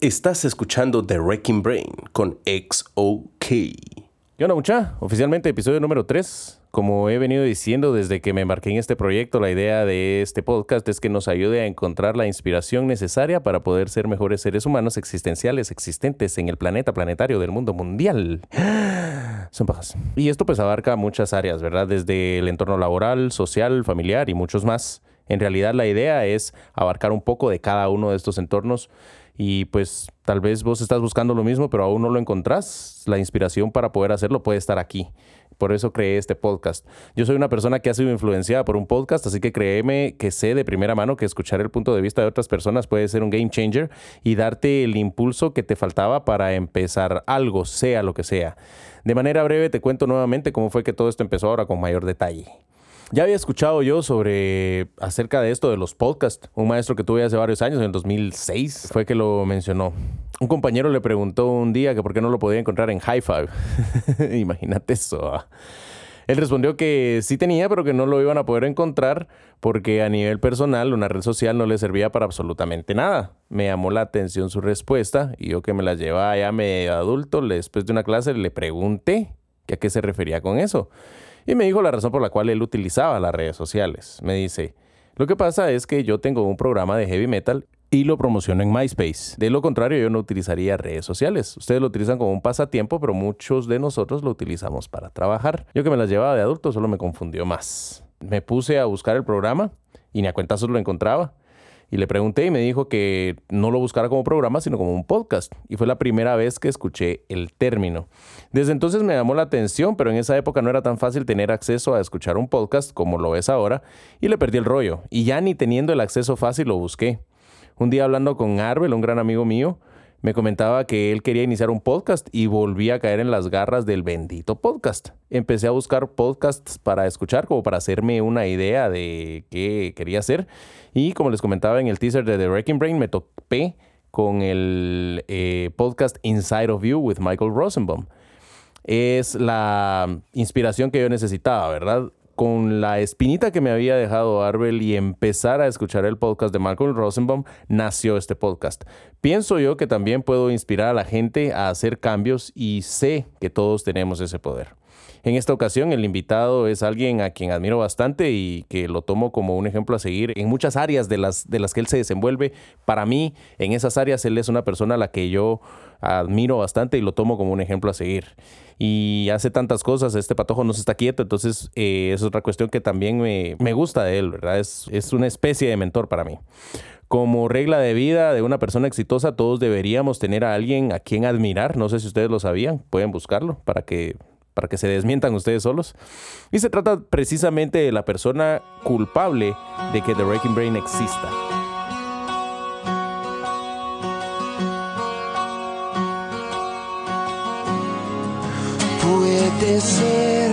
Estás escuchando The Wrecking Brain con XOK. ¿Qué onda, mucha? Oficialmente episodio número 3. Como he venido diciendo desde que me embarqué en este proyecto, la idea de este podcast es que nos ayude a encontrar la inspiración necesaria para poder ser mejores seres humanos existenciales existentes en el planeta planetario del mundo mundial. Son pajas. Y esto pues abarca muchas áreas, ¿verdad? Desde el entorno laboral, social, familiar y muchos más. En realidad la idea es abarcar un poco de cada uno de estos entornos y pues tal vez vos estás buscando lo mismo, pero aún no lo encontrás. La inspiración para poder hacerlo puede estar aquí. Por eso creé este podcast. Yo soy una persona que ha sido influenciada por un podcast, así que créeme que sé de primera mano que escuchar el punto de vista de otras personas puede ser un game changer y darte el impulso que te faltaba para empezar algo, sea lo que sea. De manera breve te cuento nuevamente cómo fue que todo esto empezó ahora con mayor detalle. Ya había escuchado yo sobre acerca de esto de los podcasts. Un maestro que tuve hace varios años, en el 2006, fue que lo mencionó. Un compañero le preguntó un día que por qué no lo podía encontrar en High Five. Imagínate eso. ¿ah? Él respondió que sí tenía, pero que no lo iban a poder encontrar porque a nivel personal una red social no le servía para absolutamente nada. Me llamó la atención su respuesta y yo que me la llevaba ya medio adulto, después de una clase le pregunté que a qué se refería con eso. Y me dijo la razón por la cual él utilizaba las redes sociales. Me dice, lo que pasa es que yo tengo un programa de heavy metal y lo promociono en MySpace. De lo contrario, yo no utilizaría redes sociales. Ustedes lo utilizan como un pasatiempo, pero muchos de nosotros lo utilizamos para trabajar. Yo que me las llevaba de adulto solo me confundió más. Me puse a buscar el programa y ni a cuentazos lo encontraba. Y le pregunté y me dijo que no lo buscara como programa, sino como un podcast. Y fue la primera vez que escuché el término. Desde entonces me llamó la atención, pero en esa época no era tan fácil tener acceso a escuchar un podcast como lo es ahora. Y le perdí el rollo. Y ya ni teniendo el acceso fácil lo busqué. Un día hablando con Arbel, un gran amigo mío, me comentaba que él quería iniciar un podcast y volví a caer en las garras del bendito podcast. Empecé a buscar podcasts para escuchar, como para hacerme una idea de qué quería hacer. Y como les comentaba en el teaser de The Wrecking Brain, me topé con el eh, podcast Inside of You with Michael Rosenbaum. Es la inspiración que yo necesitaba, ¿verdad? Con la espinita que me había dejado Arbel y empezar a escuchar el podcast de Malcolm Rosenbaum, nació este podcast. Pienso yo que también puedo inspirar a la gente a hacer cambios y sé que todos tenemos ese poder. En esta ocasión el invitado es alguien a quien admiro bastante y que lo tomo como un ejemplo a seguir en muchas áreas de las, de las que él se desenvuelve. Para mí, en esas áreas, él es una persona a la que yo admiro bastante y lo tomo como un ejemplo a seguir. Y hace tantas cosas, este patojo no se está quieto, entonces eh, es otra cuestión que también me, me gusta de él, ¿verdad? Es, es una especie de mentor para mí como regla de vida de una persona exitosa, todos deberíamos tener a alguien a quien admirar. No sé si ustedes lo sabían, pueden buscarlo para que para que se desmientan ustedes solos. Y se trata precisamente de la persona culpable de que The Wrecking Brain exista. Puede ser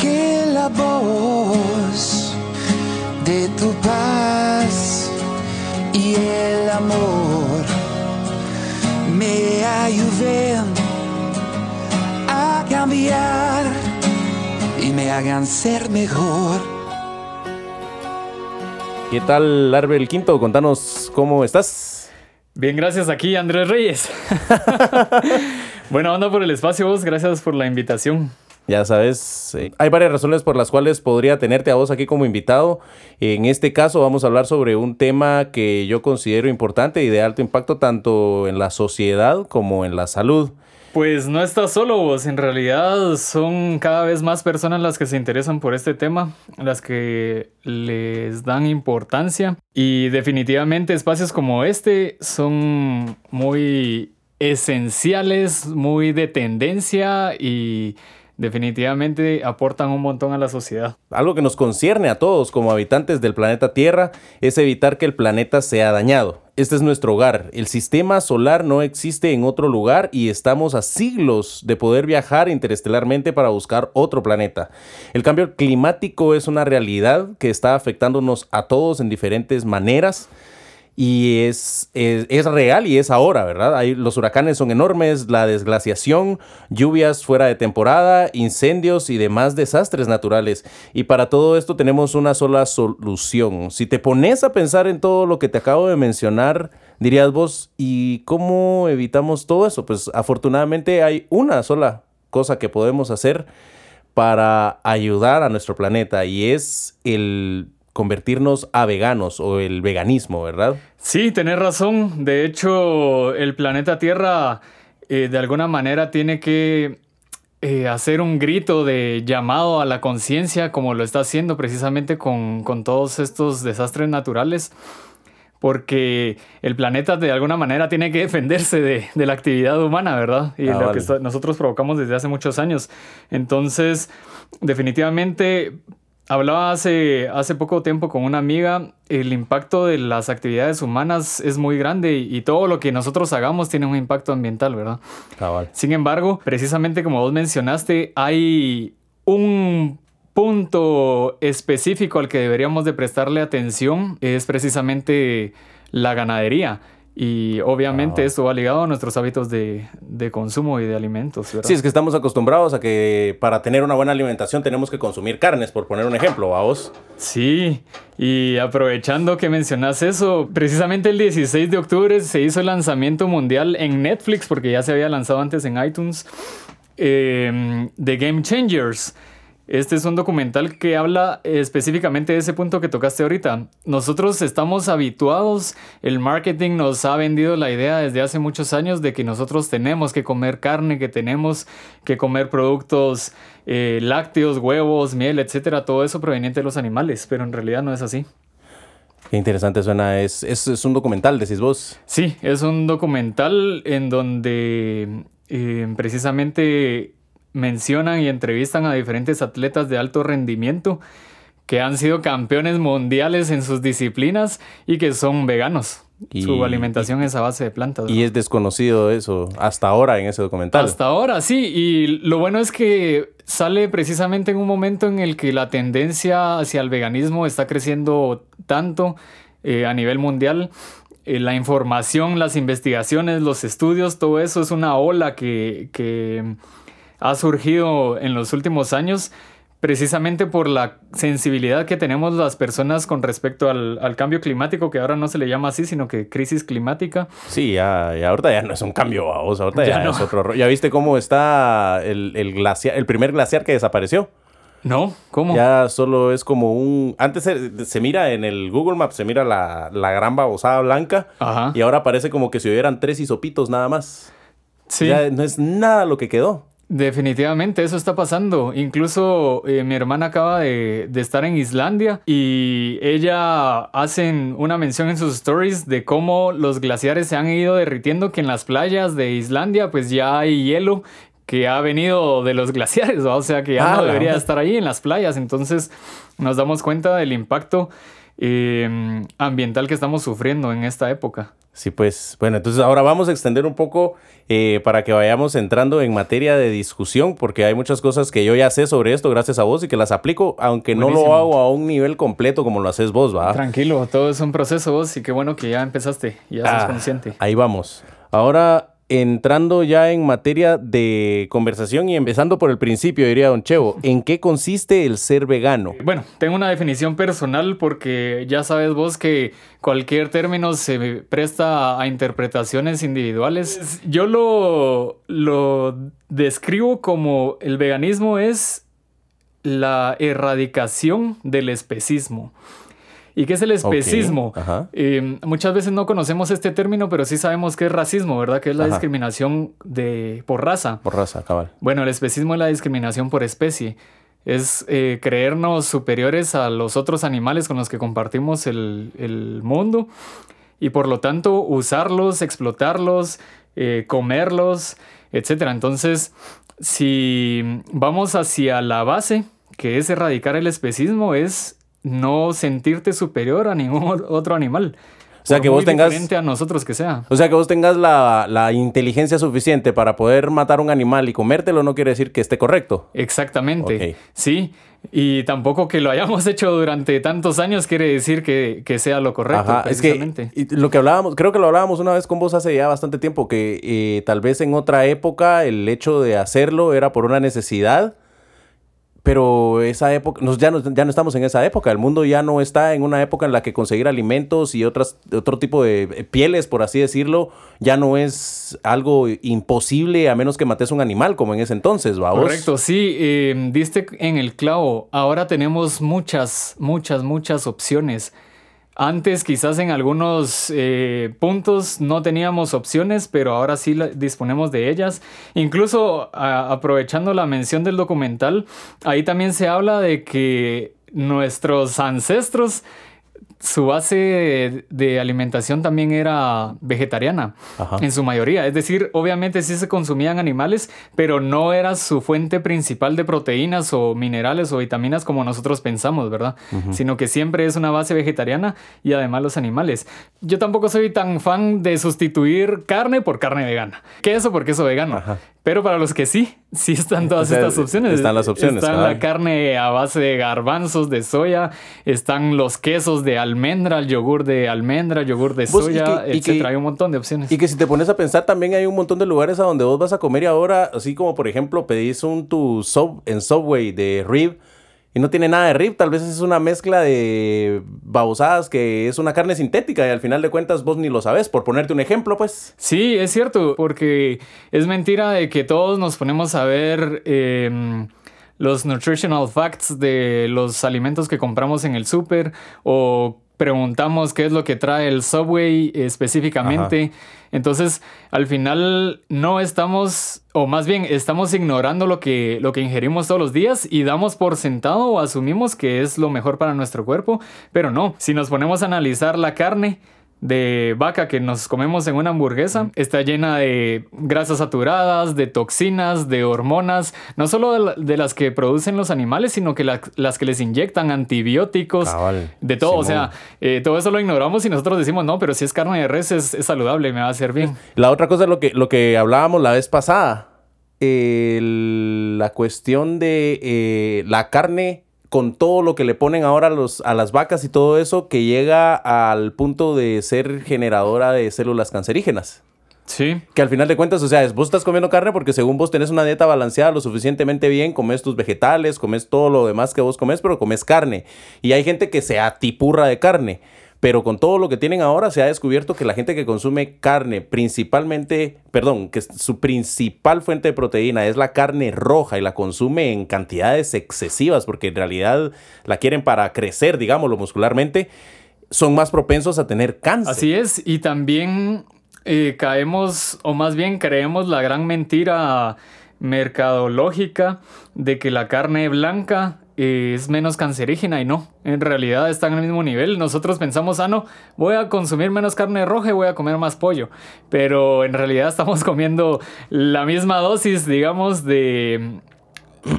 que la voz de tu paz y el amor me ayuden cambiar y me hagan ser mejor. ¿Qué tal, Arbel Quinto? Contanos cómo estás. Bien, gracias aquí, Andrés Reyes. Buena onda por el espacio, vos. Gracias por la invitación. Ya sabes, eh, hay varias razones por las cuales podría tenerte a vos aquí como invitado. En este caso vamos a hablar sobre un tema que yo considero importante y de alto impacto tanto en la sociedad como en la salud. Pues no estás solo vos, en realidad son cada vez más personas las que se interesan por este tema, las que les dan importancia. Y definitivamente espacios como este son muy esenciales, muy de tendencia y definitivamente aportan un montón a la sociedad. Algo que nos concierne a todos como habitantes del planeta Tierra es evitar que el planeta sea dañado. Este es nuestro hogar. El sistema solar no existe en otro lugar y estamos a siglos de poder viajar interestelarmente para buscar otro planeta. El cambio climático es una realidad que está afectándonos a todos en diferentes maneras y es, es, real y es ahora, ¿verdad? Los huracanes son enormes, la desglaciación, lluvias fuera de temporada, incendios y demás desastres naturales. Y para todo esto tenemos una sola solución. Si te pones a pensar en todo lo que te acabo de mencionar, dirías vos, ¿y cómo evitamos todo eso? Pues afortunadamente hay una sola cosa que podemos hacer para ayudar a nuestro planeta y es el convertirnos a veganos o el veganismo, ¿verdad? Sí, tenés razón. De hecho, el planeta Tierra eh, de alguna manera tiene que eh, hacer un grito de llamado a la conciencia como lo está haciendo precisamente con, con todos estos desastres naturales porque el planeta de alguna manera tiene que defenderse de, de la actividad humana, ¿verdad? Y Ah, lo vale. que nosotros provocamos desde hace muchos años. Entonces, definitivamente, hablaba hace, hace poco tiempo con una amiga, el impacto de las actividades humanas es muy grande y, y todo lo que nosotros hagamos tiene un impacto ambiental, ¿verdad? Cabal. Sin embargo, precisamente como vos mencionaste, hay un punto específico al que deberíamos de prestarle atención, es precisamente la ganadería. Y obviamente Ah. esto va ligado a nuestros hábitos de, de consumo y de alimentos, ¿verdad? Sí, es que estamos acostumbrados a que para tener una buena alimentación tenemos que consumir carnes, por poner un ejemplo, vos. Sí, y aprovechando que mencionas eso, precisamente el 16 de octubre se hizo el lanzamiento mundial en Netflix, porque ya se había lanzado antes en iTunes, eh, de Game Changers. Este es un documental que habla específicamente de ese punto que tocaste ahorita. Nosotros estamos habituados, el marketing nos ha vendido la idea desde hace muchos años de que nosotros tenemos que comer carne, que tenemos que comer productos eh, lácteos, huevos, miel, etcétera, todo eso proveniente de los animales, pero en realidad no es así. Qué interesante suena. Es, es, es un documental, decís vos. Sí, es un documental en donde eh, precisamente mencionan y entrevistan a diferentes atletas de alto rendimiento que han sido campeones mundiales en sus disciplinas y que son veganos. Y- Su alimentación es a base de plantas. Y es desconocido eso hasta ahora en ese documental. Hasta ahora, sí. Y lo bueno es que sale precisamente en un momento en el que la tendencia hacia el veganismo está creciendo tanto eh, a nivel mundial. Eh, la información, las investigaciones, los estudios, todo eso es una ola que, que ha surgido en los últimos años precisamente por la sensibilidad que tenemos las personas con respecto al, al cambio climático, que ahora no se le llama así, sino que crisis climática. Sí, ya, ya ahorita ya no es un cambio, vos. Ahorita ya, Ya no. es otro. ¿Ya viste cómo está el, el glaciar, el primer glaciar que desapareció? ¿No? ¿Cómo? Ya solo es como un... Antes se, se mira en el Google Maps, se mira la, la gran babosada blanca. Ajá. Y ahora parece como que si hubieran tres hisopitos nada más. Sí. Ya no es nada lo que quedó. Definitivamente, eso está pasando. Incluso eh, mi hermana acaba de, de estar en Islandia y ella hacen una mención en sus stories de cómo los glaciares se han ido derritiendo, que en las playas de Islandia pues ya hay hielo que ha venido de los glaciares, o sea que ya Ah, no debería estar ahí en las playas. Entonces nos damos cuenta del impacto eh, ambiental que estamos sufriendo en esta época. Sí, pues, bueno, entonces ahora vamos a extender un poco eh, para que vayamos entrando en materia de discusión, porque hay muchas cosas que yo ya sé sobre esto gracias a vos y que las aplico, aunque no lo hago a un nivel completo como lo haces vos, ¿va? Tranquilo, todo es un proceso vos y qué bueno que ya empezaste, ya sos Ah, consciente. Ahí vamos. Ahora, entrando ya en materia de conversación y empezando por el principio, diría Don Chevo, ¿en qué consiste el ser vegano? Bueno, tengo una definición personal porque ya sabes vos que cualquier término se presta a interpretaciones individuales. Yo lo, lo describo como el veganismo es la erradicación del especismo. ¿Y qué es el especismo? Ok, ajá. Eh, muchas veces no conocemos este término, pero sí sabemos que es racismo, ¿verdad? Que es la Ajá. discriminación de, por raza. Por raza, cabal. Bueno, el especismo es la discriminación por especie. Es eh, creernos superiores a los otros animales con los que compartimos el, el mundo y por lo tanto usarlos, explotarlos, eh, comerlos, etc. Entonces, si vamos hacia la base, que es erradicar el especismo, es no sentirte superior a ningún otro animal. O sea, que vos tengas- diferente a nosotros que sea. O sea, que vos tengas la, la inteligencia suficiente para poder matar un animal y comértelo no quiere decir que esté correcto. Exactamente. Sí. Y tampoco que lo hayamos hecho durante tantos años quiere decir que, que sea lo correcto. Ajá, es que lo que hablábamos, creo que lo hablábamos una vez con vos hace ya bastante tiempo, que eh, tal vez en otra época el hecho de hacerlo era por una necesidad, Pero esa época, nos, ya, no, ya no estamos en esa época. El mundo ya no está en una época en la que conseguir alimentos y otras, otro tipo de eh, pieles, por así decirlo, ya no es algo imposible a menos que mates un animal como en ese entonces, ¿va? Correcto, sí, eh, en el clavo. Ahora tenemos muchas, muchas, muchas opciones. Antes quizás en algunos eh, puntos no teníamos opciones, pero ahora sí disponemos de ellas. Incluso aprovechando la mención del documental, ahí también se habla de que nuestros ancestros su base de, alimentación también era vegetariana, en su mayoría. Es decir, obviamente sí se consumían animales, pero no era su fuente principal de proteínas o minerales o vitaminas como nosotros pensamos, ¿verdad? Sino que siempre es una base vegetariana y además los animales. Yo tampoco soy tan fan de sustituir carne por carne vegana. Queso por queso vegano. Pero para los que sí, sí están todas estas opciones. Están las opciones. Está la carne a base de garbanzos, de soya, están los quesos de almendra, el yogur de almendra, yogur de soya, y etcétera. hay un montón de opciones. Y que si te pones a pensar, también hay un montón de lugares a donde vos vas a comer y ahora, así como por ejemplo, pedís un tu sub, en Subway de rib y no tiene nada de rib, tal vez es una mezcla de babosadas que es una carne sintética y al final de cuentas vos ni lo sabes, por ponerte un ejemplo, pues. Sí, es cierto, porque es mentira de que todos nos ponemos a ver em, los nutritional facts de los alimentos que compramos en el súper o preguntamos qué es lo que trae el Subway específicamente. Entonces, al final no estamos, o más bien estamos ignorando lo que, lo que ingerimos todos los días y damos por sentado o asumimos que es lo mejor para nuestro cuerpo, pero no, si nos ponemos a analizar la carne, de vaca que nos comemos en una hamburguesa está llena de grasas saturadas, de toxinas, de hormonas, no solo de, las que producen los animales, sino que las que les inyectan antibióticos, de todo. O sea, eh, todo eso lo ignoramos y nosotros decimos, no, pero si es carne de res es, saludable, me va a hacer bien. La otra cosa es lo que, lo que hablábamos la vez pasada, la cuestión de eh, la carne con todo lo que le ponen ahora a, los, a las vacas y todo eso, que llega al punto de ser generadora de células cancerígenas. Sí. Que al final de cuentas, o sea, vos estás comiendo carne porque según vos tenés una dieta balanceada lo suficientemente bien, comes tus vegetales, comes todo lo demás que vos comes, pero comes carne. Y hay gente que se atipurra de carne. Pero con todo lo que tienen ahora se ha descubierto que la gente que consume carne, principalmente, perdón, que su principal fuente de proteína es la carne roja y la consume en cantidades excesivas porque en realidad la quieren para crecer, digámoslo, muscularmente, son más propensos a tener cáncer. Así es, y también eh, caemos, o más bien creemos la gran mentira mercadológica de que la carne blanca es menos cancerígena y no, en realidad están al mismo nivel. Nosotros pensamos, ah, no, voy a consumir menos carne roja y voy a comer más pollo, pero en realidad estamos comiendo la misma dosis, digamos, de,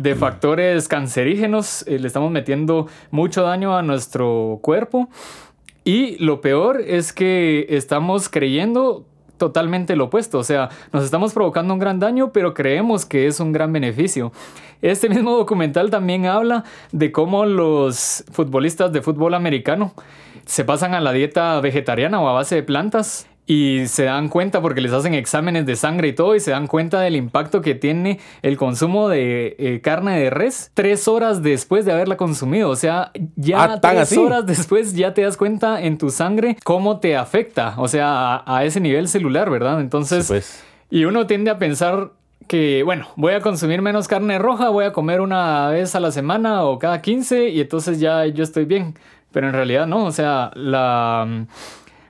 de factores cancerígenos, eh, le estamos metiendo mucho daño a nuestro cuerpo. Y lo peor es que estamos creyendo totalmente lo opuesto. O sea, nos estamos provocando un gran daño, pero creemos que es un gran beneficio. Este mismo documental también habla de cómo los futbolistas de fútbol americano se pasan a la dieta vegetariana o a base de plantas y se dan cuenta porque les hacen exámenes de sangre y todo y se dan cuenta del impacto que tiene el consumo de eh, carne de res tres horas después de haberla consumido. O sea, ya ah, tres horas después ya te das cuenta en tu sangre cómo te afecta, o sea, a, ese nivel celular, ¿verdad? Entonces, pues. y uno tiende a pensar que, bueno, voy a consumir menos carne roja, voy a comer una vez a la semana o cada 15 y entonces ya yo estoy bien. Pero en realidad no, o sea, la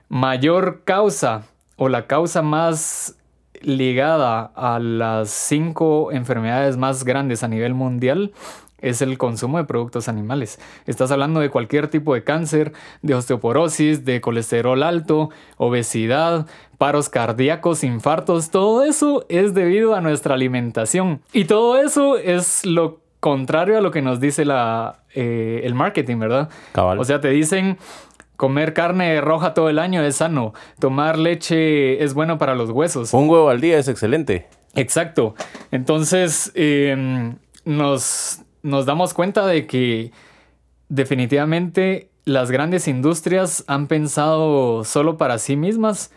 mayor causa o la causa más ligada a las cinco enfermedades más grandes a nivel mundial es el consumo de productos animales. Estás hablando de cualquier tipo de cáncer, de osteoporosis, de colesterol alto, obesidad, paros cardíacos, infartos, todo eso es debido a nuestra alimentación. Y todo eso es lo contrario a lo que nos dice la, eh, el marketing, ¿verdad? O sea, te dicen Comer carne roja todo el año es sano. Tomar leche es bueno para los huesos. Un huevo al día es excelente. Exacto. Entonces, em, nos, nos damos cuenta de que definitivamente las grandes industrias han pensado solo para sí mismas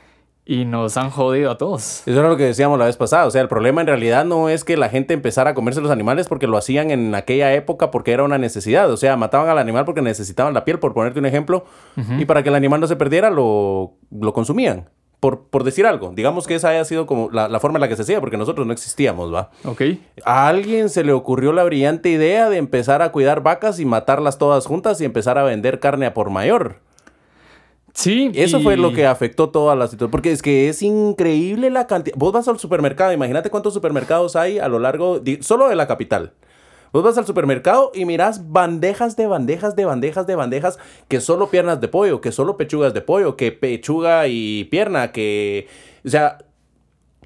y nos han jodido a todos. Eso era lo que decíamos la vez pasada. O sea, el problema en realidad no es que la gente empezara a comerse los animales porque lo hacían en aquella época porque era una necesidad. O sea, mataban al animal porque necesitaban la piel, por ponerte un ejemplo. Y para que el animal no se perdiera, lo, lo consumían. Por, por decir algo. Digamos que esa haya sido como la, la forma en la que se hacía, porque nosotros no existíamos, ¿va? Ok. A alguien se le ocurrió la brillante idea de empezar a cuidar vacas y matarlas todas juntas y empezar a vender carne a por mayor. Sí. Eso y- fue lo que afectó toda la situación. Porque es que es increíble la cantidad. Vos vas al supermercado, imagínate cuántos supermercados hay a lo largo, solo de la capital. Vos vas al supermercado y mirás bandejas de bandejas de bandejas de bandejas que solo piernas de pollo, que solo pechugas de pollo, que pechuga y pierna, que... O sea,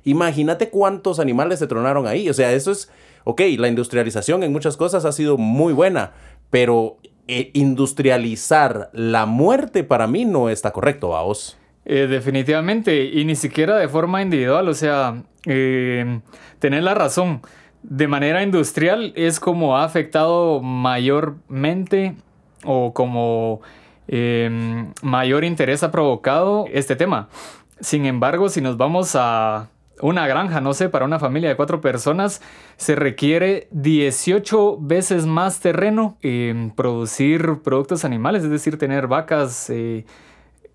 imagínate cuántos animales se tronaron ahí. O sea, eso es... Ok, la industrialización en muchas cosas ha sido muy buena, pero eh, industrializar la muerte para mí no está correcto, vos. Eh, definitivamente, y ni siquiera de forma individual, o sea, eh, tener la razón. De manera industrial es como ha afectado mayormente o como eh, mayor interés ha provocado este tema. Sin embargo, si nos vamos a una granja, no sé, para una familia de cuatro personas, se requiere 18 veces más terreno en producir productos animales, es decir, tener vacas, eh,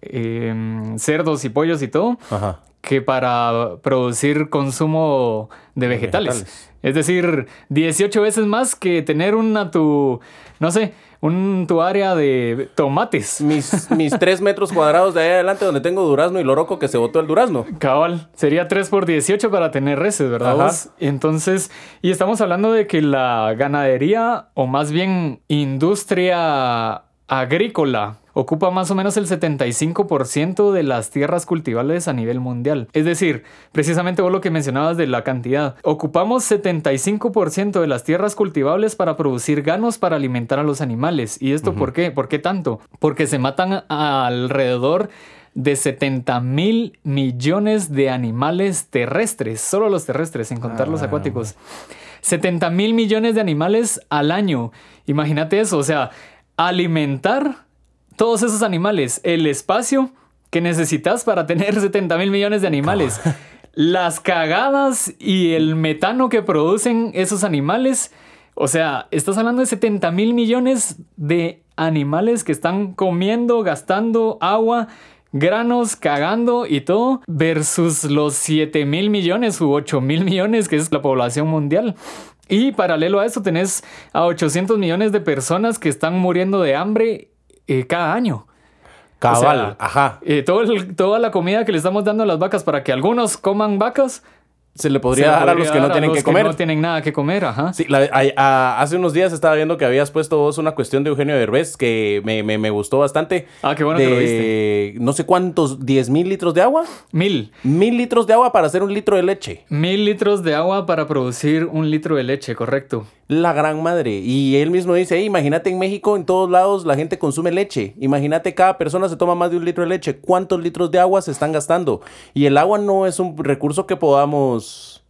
em, cerdos y pollos y todo, Ajá. que para producir consumo de vegetales. vegetales. Es decir, 18 veces más que tener una tu, no sé, un tu área de tomates. Mis, mis tres metros cuadrados de ahí adelante donde tengo durazno y loroco que se botó el durazno. Cabal, sería 3 por 18 para tener reses, ¿verdad? Ajá. Entonces, y estamos hablando de que la ganadería, o más bien industria agrícola, ocupa más o menos el 75% de las tierras cultivables a nivel mundial. Es decir, precisamente vos lo que mencionabas de la cantidad. Ocupamos 75% de las tierras cultivables para producir ganos para alimentar a los animales. ¿Y esto por qué? ¿Por qué tanto? Porque se matan alrededor de 70 mil millones de animales terrestres, solo los terrestres, sin contar los acuáticos. 70 mil millones de animales al año. Imagínate eso, o sea, alimentar todos esos animales, el espacio que necesitas para tener 70 mil millones de animales, las cagadas y el metano que producen esos animales. O sea, estás hablando de 70 mil millones de animales que están comiendo, gastando agua, granos, cagando y todo, versus los 7 mil millones u 8 mil millones que es la población mundial. Y paralelo a eso tenés a 800 millones de personas que están muriendo de hambre eh, cada año. Cabal, O sea, ajá. Eh, todo el- toda la comida que le estamos dando a las vacas para que algunos coman vacas, Se le podría se dar a los que no tienen que comer. no tienen nada que comer, ajá. Sí, la- a- a- hace unos días estaba viendo que habías puesto vos una cuestión de Eugenio Derbez que me, me- me gustó bastante. Ah, qué bueno de, que lo viste. No sé cuántos, 10 mil litros de agua. Mil. Mil litros de agua para hacer un litro de leche. Mil litros de agua para producir un litro de leche, correcto. La gran madre. Y él mismo dice, "Ey, imagínate en México, en todos lados la gente consume leche. Imagínate cada persona se toma más de un litro de leche. ¿Cuántos litros de agua se están gastando? Y el agua no es un recurso que podamos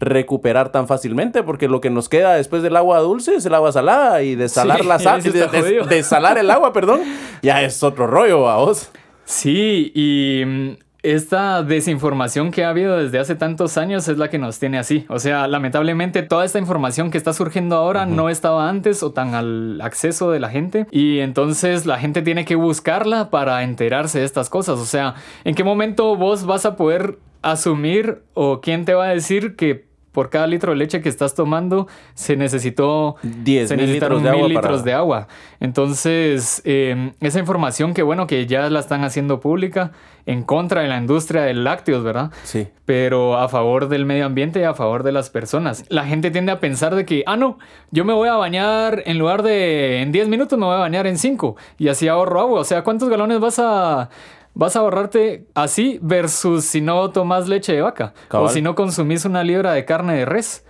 recuperar tan fácilmente porque lo que nos queda después del agua dulce es el agua salada y desalar Sí, la sal, de- de- desalar el agua, perdón, ya es otro rollo, vos. Sí, y esta desinformación que ha habido desde hace tantos años es la que nos tiene así. O sea, lamentablemente toda esta información que está surgiendo ahora no estaba antes o tan al acceso de la gente. Y entonces la gente tiene que buscarla para enterarse de estas cosas. O sea, ¿en qué momento vos vas a poder asumir o quién te va a decir que por cada litro de leche que estás tomando se necesitó 10 se mil necesitaron litros de agua mil para- litros de agua. Entonces, eh, esa información que bueno que ya la están haciendo pública en contra de la industria de lácteos, ¿verdad? Sí. Pero a favor del medio ambiente y a favor de las personas. La gente tiende a pensar de que, ah, no, yo me voy a bañar en lugar de en 10 minutos, me voy a bañar en 5 y así ahorro agua. O sea, ¿cuántos galones vas a... Vas a ahorrarte así versus si no tomas leche de vaca Cabal. o si no consumís una libra de carne de res.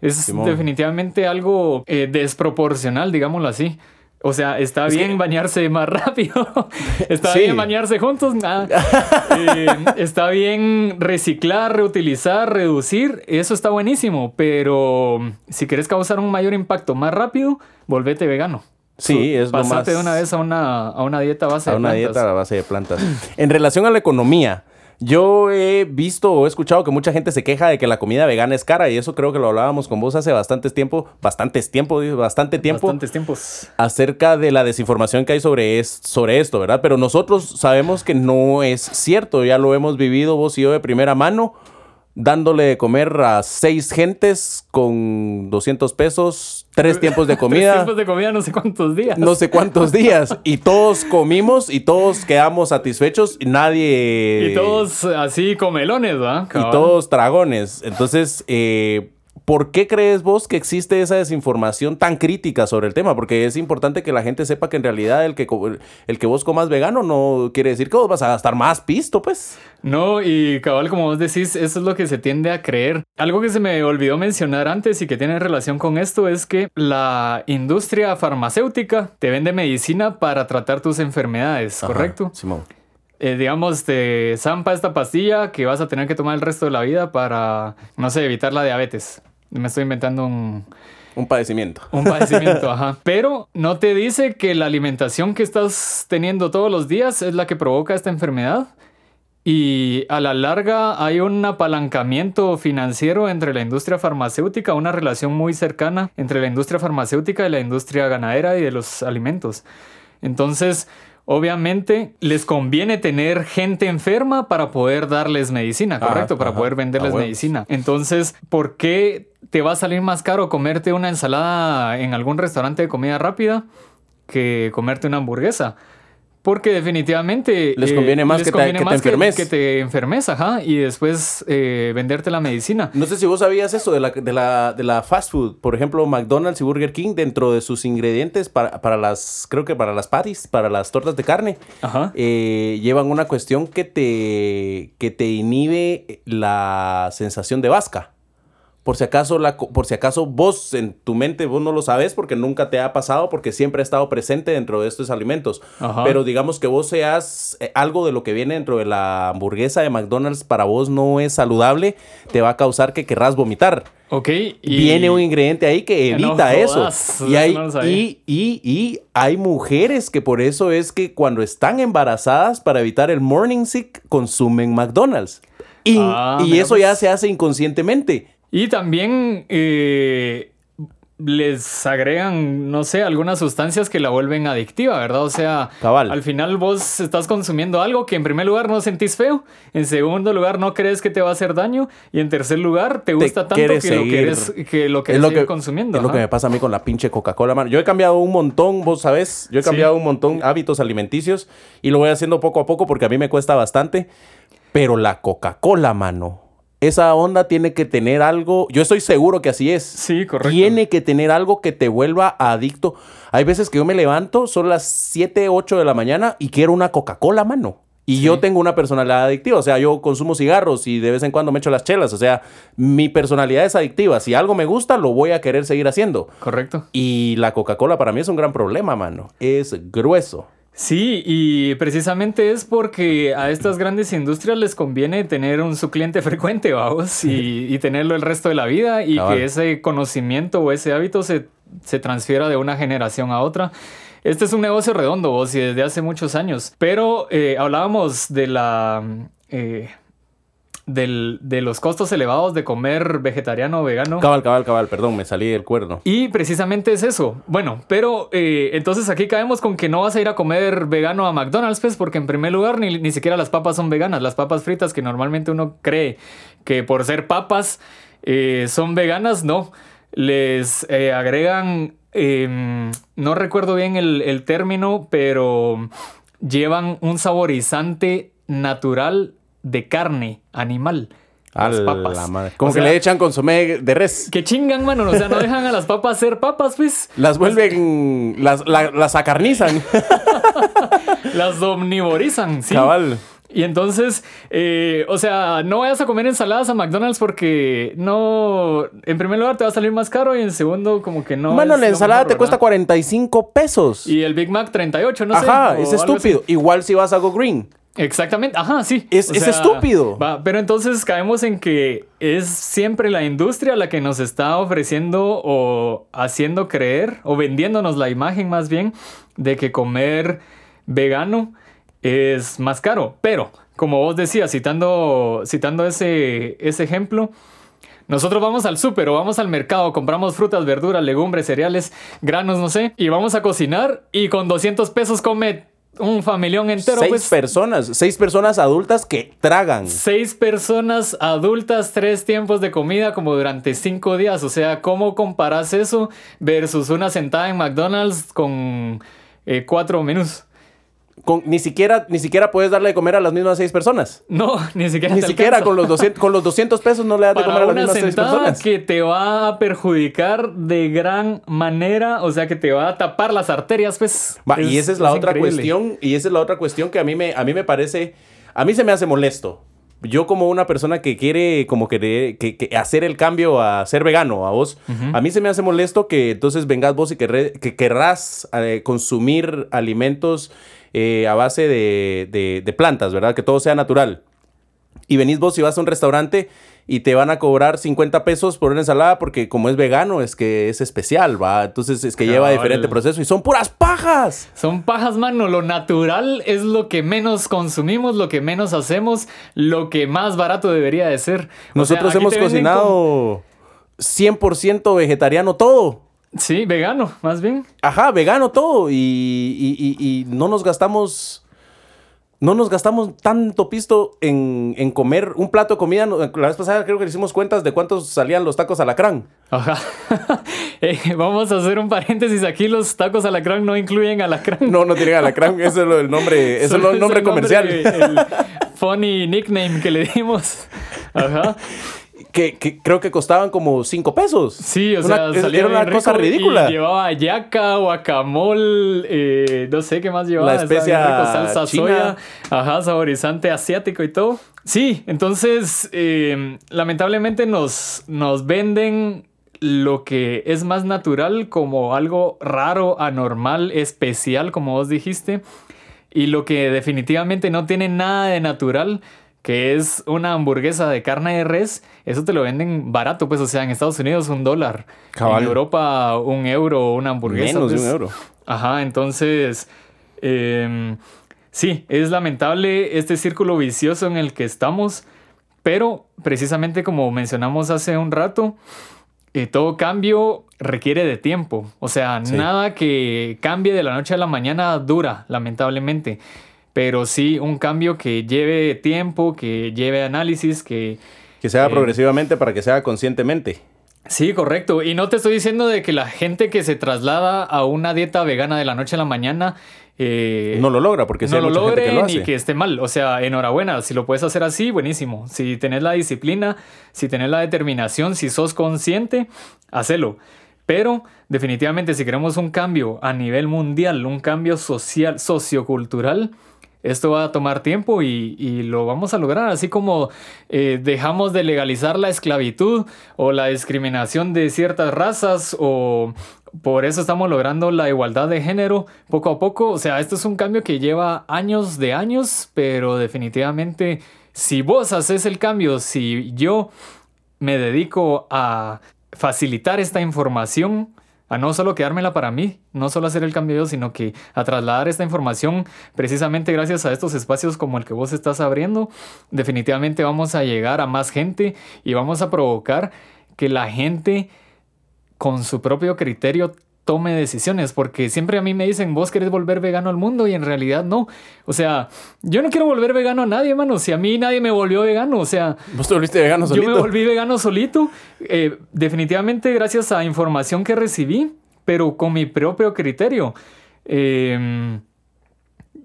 Es Simón. definitivamente algo eh, desproporcional, digámoslo así. O sea, está Es bien que- bañarse más rápido. está Sí. bien bañarse juntos. nada. Eh, está bien reciclar, reutilizar, reducir. Eso está buenísimo. Pero si quieres causar un mayor impacto más rápido, volvete vegano. Sí, es lo más- de una vez a una, a una dieta a base a de una plantas. dieta a base de plantas. En relación a la economía, Yo he visto o he escuchado que mucha gente se queja de que la comida vegana es cara y eso creo que lo hablábamos con vos hace bastantes tiempo, bastantes tiempo, bastante tiempo. Bastantes tiempos. acerca de la desinformación que hay sobre, es- sobre esto, ¿verdad? Pero nosotros sabemos que no es cierto, ya lo hemos vivido vos y yo de primera mano, dándole de comer a seis gentes con 200 pesos, tres tiempos de Tres comida. tiempos de comida no sé cuántos días. No sé cuántos días. Y todos comimos y todos quedamos satisfechos y nadie... Y todos así comelones, ¿va? y todos dragones. Entonces, eh, ¿por qué crees vos que existe esa desinformación tan crítica sobre el tema? Porque es importante que la gente sepa que en realidad el que, el que vos comas vegano no quiere decir que vos vas a gastar más pisto, pues. No, y cabal, como vos decís, eso es lo que se tiende a creer. Algo que se me olvidó mencionar antes y que tiene relación con esto es que la industria farmacéutica te vende medicina para tratar tus enfermedades, ¿correcto? Simón. Eh, digamos, te zampa esta pastilla que vas a tener que tomar el resto de la vida para, no sé, evitar la diabetes. Me estoy inventando un, Un padecimiento. un padecimiento, ajá. Pero no te dice que la alimentación que estás teniendo todos los días es la que provoca esta enfermedad. Y a la larga hay un apalancamiento financiero entre la industria farmacéutica, una relación muy cercana entre la industria farmacéutica y la industria ganadera y de los alimentos. Entonces, obviamente, les conviene tener gente enferma para poder darles medicina, Ajá, ¿correcto? para ajá. poder venderles Ah, medicina. Entonces, ¿por qué te va a salir más caro comerte una ensalada en algún restaurante de comida rápida que comerte una hamburguesa? Porque definitivamente... Les conviene más que te- que te enfermes. Que, te enfermes, ajá, y después eh, venderte la medicina. No sé si vos sabías eso de la, de la, de la fast food. Por ejemplo, McDonald's y Burger King, dentro de sus ingredientes para, para las, creo que para las patties, para las tortas de carne, Ajá. eh, llevan una cuestión que te, que te inhibe la sensación de vasca. Por si acaso, la, por si acaso vos en tu mente vos no lo sabes porque nunca te ha pasado porque siempre ha estado presente dentro de estos alimentos. Ajá. Pero digamos que vos seas eh, algo de lo que viene dentro de la hamburguesa de McDonald's para vos no es saludable, te va a causar que querrás vomitar. Ok. y- Viene un ingrediente ahí que No evita eso. Y hay, no y, y, y hay mujeres que por eso es que cuando están embarazadas para evitar el morning sick consumen McDonald's. Y, Ah, y eso ya se hace inconscientemente. Y también eh, les agregan, no sé, algunas sustancias que la vuelven adictiva, ¿verdad? O sea, Cabal. al final vos estás consumiendo algo que en primer lugar no sentís feo, en segundo lugar no crees que te va a hacer daño y en tercer lugar te gusta tanto que lo querés, que lo querés seguir consumiendo. Es lo que me pasa a mí con la pinche Coca-Cola, mano. Yo he cambiado un montón, vos sabés. Yo he Sí. cambiado un montón hábitos alimenticios y lo voy haciendo poco a poco porque a mí me cuesta bastante. Pero la Coca-Cola, mano. Esa onda tiene que tener algo. Yo estoy seguro que así es. Sí, correcto. Tiene que tener algo que te vuelva adicto. Hay veces que yo me levanto, son las 7, 8 de la mañana y quiero una Coca-Cola, mano. Y yo tengo una personalidad adictiva, o sea, yo consumo cigarros y de vez en cuando me echo las chelas, o sea, mi personalidad es adictiva. Si algo me gusta, lo voy a querer seguir haciendo. Correcto. Y la Coca-Cola para mí es un gran problema, mano. Es grueso. Sí, y precisamente es porque a estas grandes industrias les conviene tener un su cliente frecuente, vamos, y, y tenerlo el resto de la vida y Cabal. que ese conocimiento o ese hábito se, se transfiera de una generación a otra. Este es un negocio redondo, vos, y desde hace muchos años. Pero eh, hablábamos de la... eh, del- de los costos elevados de comer vegetariano o vegano. Cabal, cabal, cabal, perdón, me salí del cuerno. Y precisamente es eso. Bueno, pero eh, entonces aquí caemos con que no vas a ir a comer vegano a McDonald's, pues, porque en primer lugar ni, ni siquiera las papas son veganas. Las papas fritas que normalmente uno cree que por ser papas eh, son veganas, no. Les eh, agregan, em, no recuerdo bien el, el término, pero llevan un saborizante natural de carne animal. A Las la papas. madre. Como O que sea, le echan consomé de res. que chingan, mano. O sea, no dejan a las papas ser papas, pues. Las vuelven, las, la- las acarnizan. Las omnivorizan, sí. Cabal. Y entonces, eh, o sea, no vayas a comer ensaladas a McDonald's porque no. En primer lugar, te va a salir más caro y en segundo, como que no. Mano, es la ensalada mejor, te cuesta ¿verdad? 45 pesos. Y el Big Mac 38, no sé. Ajá, es estúpido. Igual si vas a Go Green. Exactamente, ajá, sí. Es- es estúpido. va, pero entonces caemos en que es siempre la industria la que nos está ofreciendo o haciendo creer o vendiéndonos la imagen más bien de que comer vegano es más caro. Pero como vos decías, citando, citando ese, ese ejemplo, nosotros vamos al súper o vamos al mercado, compramos frutas, verduras, legumbres, cereales, granos, no sé, y vamos a cocinar y con 200 pesos come un familión entero. seis pues, personas, seis personas adultas que tragan. Seis personas adultas, tres tiempos de comida como durante cinco días. O sea, ¿cómo comparas eso versus una sentada en McDonald's con eh, cuatro menús? Con, ni, siquiera, ni siquiera puedes darle de comer a las mismas seis personas. No, ni siquiera. Ni siquiera con los, 200, con los 200 pesos no le das de comer a las mismas seis personas. que te va a perjudicar de gran manera, o sea, que te va a tapar las arterias, pues. Va, y esa es la otra increíble. cuestión, y esa es la otra cuestión que a mí me, a mí me parece, a mí se me hace molesto. Yo como una persona que quiere como que, que- que hacer el cambio a ser vegano, a vos, a mí se me hace molesto que entonces vengas vos y que querrás eh, consumir alimentos eh, a base de, de- de plantas, ¿verdad? Que todo sea natural. Y venís vos y vas a un restaurante y te van a cobrar 50 pesos por una ensalada porque como es vegano es que es especial, ¿va? Entonces es que lleva diferente proceso y son puras pajas. Son pajas, mano. Lo natural es lo que menos consumimos, lo que menos hacemos, lo que más barato debería de ser. O sea, Nosotros hemos cocinado 100% vegetariano todo. Sí, vegano, más bien. Ajá, vegano todo. Y, y- y- y no nos gastamos. No nos gastamos tanto pisto en, en comer un plato de comida. La vez pasada creo que hicimos cuentas de cuántos salían los tacos alacrán. Ajá. Eh, vamos a hacer un paréntesis aquí. Los tacos alacrán no incluyen alacrán. No, no tienen alacrán. Ese es el nombre, ese es el nombre comercial. el funny nickname que le dimos. Ajá. Que, que creo que costaban como 5 pesos. Sí, o Una- sea, salía era una cosa y ridícula. llevaba yaca, guacamole, eh, no sé qué más llevaba. La especia rico, salsa china. soya, ajá, saborizante asiático y todo. Sí, entonces, eh, lamentablemente nos, nos venden lo que es más natural como algo raro, anormal, especial, como vos dijiste, y lo que definitivamente no tiene nada de natural, que es una hamburguesa de carne de res, eso te lo venden barato, pues, o sea, en Estados Unidos un dólar, Cabal. en Europa un euro una hamburguesa. Menos de pues. un euro. Ajá, entonces, em, sí, es lamentable este círculo vicioso en el que estamos, pero precisamente como mencionamos hace un rato, eh, todo cambio requiere de tiempo. O sea, Sí. nada que cambie de la noche a la mañana dura, lamentablemente. Pero sí un cambio que lleve tiempo, que lleve análisis, que... Que se haga Eh, progresivamente para que se haga conscientemente. Sí, correcto. Y no te estoy diciendo de que la gente que se traslada a una dieta vegana de la noche a la mañana... eh, no lo logra porque no hay lo logre que lo ni que esté mal. O sea, enhorabuena. Si lo puedes hacer así, buenísimo. Si tenés la disciplina, si tenés la determinación, si sos consciente, hacelo. Pero definitivamente si queremos un cambio a nivel mundial, un cambio social, sociocultural, esto va a tomar tiempo y, lo vamos a lograr. Así como eh, dejamos de legalizar la esclavitud o la discriminación de ciertas razas o por eso estamos logrando la igualdad de género poco a poco. O sea, esto es un cambio que lleva años de años, pero definitivamente si vos haces el cambio, si yo me dedico a facilitar esta información, a no solo quedármela para mí, no solo hacer el cambio sino que a trasladar esta información precisamente gracias a estos espacios como el que vos estás abriendo, definitivamente vamos a llegar a más gente y vamos a provocar que la gente con su propio criterio tome decisiones, porque siempre a mí me dicen, vos querés volver vegano al mundo y en realidad no. O sea, yo no quiero volver vegano a nadie, mano. Si a mí nadie me volvió vegano, o sea, ¿Vos te volviste vegano yo solito? me volví vegano solito, eh, definitivamente gracias a información que recibí, pero con mi propio criterio. Eh,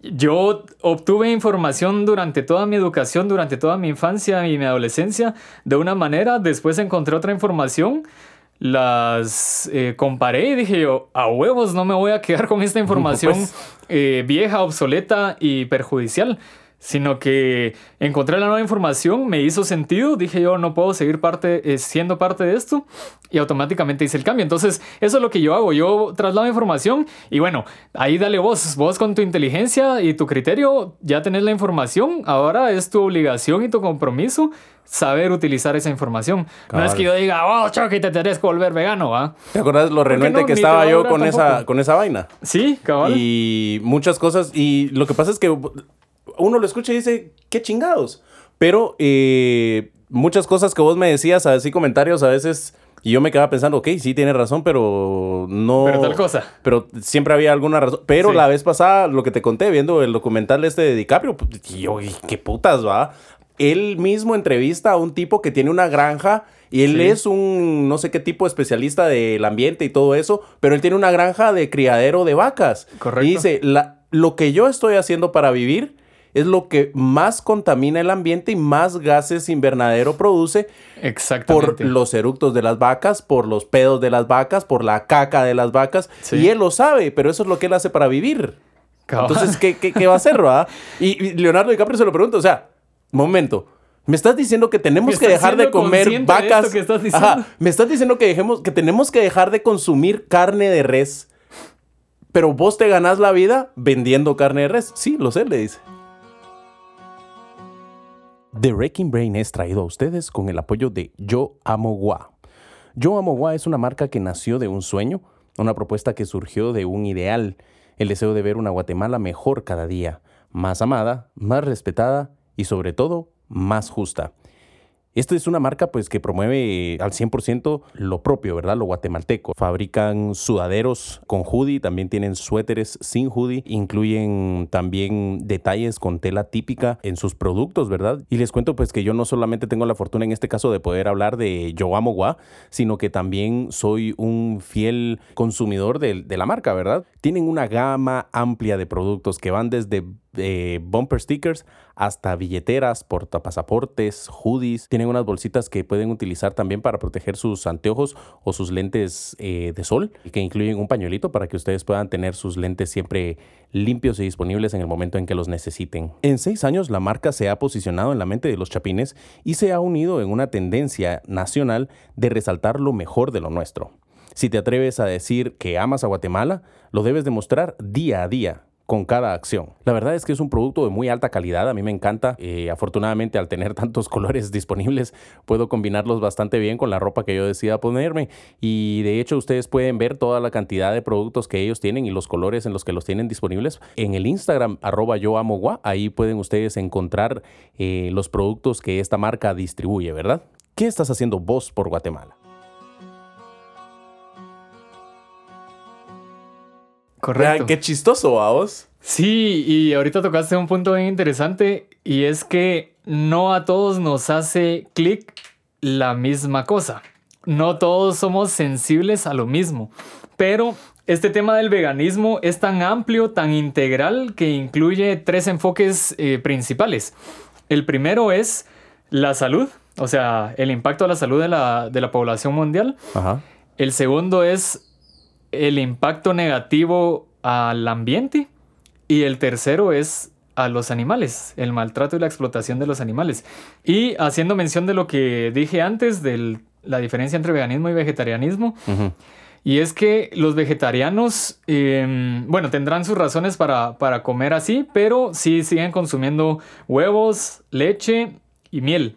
yo obtuve información durante toda mi educación, durante toda mi infancia y mi adolescencia de una manera, después encontré otra información, las eh, comparé y dije yo, a huevos no me voy a quedar con esta información Pues. eh, vieja, obsoleta y perjudicial, sino que encontré la nueva información, me hizo sentido, dije yo no puedo seguir parte, eh, siendo parte de esto y automáticamente hice el cambio. Entonces eso es lo que yo hago, yo traslado información y bueno, ahí dale vos, vos con tu inteligencia y tu criterio ya tenés la información, ahora es tu obligación y tu compromiso saber utilizar esa información. No es que yo diga, oh, Chucky, te tenés que volver vegano, ¿va? ¿Te acuerdas lo renuente no? que Ni estaba yo con esa, con esa vaina? Sí, cabal. Y muchas cosas. Y lo que pasa es que uno lo escucha y dice, qué chingados. Pero eh, muchas cosas que vos me decías, así comentarios a veces, y yo me quedaba pensando, ok, sí tiene razón, pero no... Pero tal cosa. Pero siempre había alguna razón. Pero Sí. la vez pasada, lo que te conté, viendo el documental este de DiCaprio, y yo, "¿Y qué putas, va? Él mismo entrevista a un tipo que tiene una granja y él Sí. es un no sé qué tipo de especialista del ambiente y todo eso, pero él tiene una granja de criadero de vacas. Correcto. Y dice, la, lo que yo estoy haciendo para vivir es lo que más contamina el ambiente y más gases invernadero produce Exactamente. por los eructos de las vacas, por los pedos de las vacas, por la caca de las vacas. Sí. Y él lo sabe, pero eso es lo que él hace para vivir. Cabal. Entonces, ¿qué, qué, qué va a hacer, va? Y, y Leonardo DiCaprio se lo pregunta, o sea, momento. ¿Me estás diciendo que tenemos que dejar de comer de vacas? esto que estás diciendo. Ajá, me estás diciendo que dejemos, que tenemos que dejar de consumir carne de res. Pero vos te ganás la vida vendiendo carne de res. Sí, lo sé, le dice. The Wrecking Brain es traído a ustedes con el apoyo de Yo Amo Gua. Yo Amo Gua es una marca que nació de un sueño, una propuesta que surgió de un ideal, el deseo de ver una Guatemala mejor cada día, más amada, más respetada y sobre todo más justa. Esta es una marca pues que promueve al 100% lo propio, ¿verdad? Lo guatemalteco. Fabrican sudaderos con hoodie, también tienen suéteres sin hoodie, incluyen también detalles con tela típica en sus productos, ¿verdad? Y les cuento pues que yo no solamente tengo la fortuna en este caso de poder hablar de Yo Amo Gua, sino que también soy un fiel consumidor de, de la marca, ¿verdad? Tienen una gama amplia de productos que van desde eh, bumper stickers hasta billeteras, portapasaportes, hoodies. Tienen unas bolsitas que pueden utilizar también para proteger sus anteojos o sus lentes eh, de sol, que incluyen un pañuelito para que ustedes puedan tener sus lentes siempre limpios y disponibles en el momento en que los necesiten. En seis años la marca se ha posicionado en la mente de los chapines y se ha unido en una tendencia nacional de resaltar lo mejor de lo nuestro. Si te atreves a decir que amas a Guatemala, lo debes demostrar día a día con cada acción. La verdad es que es un producto de muy alta calidad, a mí me encanta. Eh, afortunadamente al tener tantos colores disponibles puedo combinarlos bastante bien con la ropa que yo decida ponerme y de hecho ustedes pueden ver toda la cantidad de productos que ellos tienen y los colores en los que los tienen disponibles en el Instagram arroba yo amo gua. ahí pueden ustedes encontrar eh, los productos que esta marca distribuye, ¿verdad? ¿Qué estás haciendo vos por Guatemala? Correcto. Qué chistoso, ¿a vos? Sí, y ahorita tocaste un punto bien interesante y es que no a todos nos hace clic la misma cosa. No todos somos sensibles a lo mismo. Pero este tema del veganismo es tan amplio, tan integral, que incluye tres enfoques eh, principales. El primero es la salud, o sea, el impacto a la salud de la, de la población mundial. Ajá. El segundo es el impacto negativo al ambiente. Y el tercero es a los animales, el maltrato y la explotación de los animales. Y haciendo mención de lo que dije antes, de la diferencia entre veganismo y vegetarianismo, y es que los vegetarianos, eh, bueno, tendrán sus razones para, para comer así, pero sí siguen consumiendo huevos, leche y miel.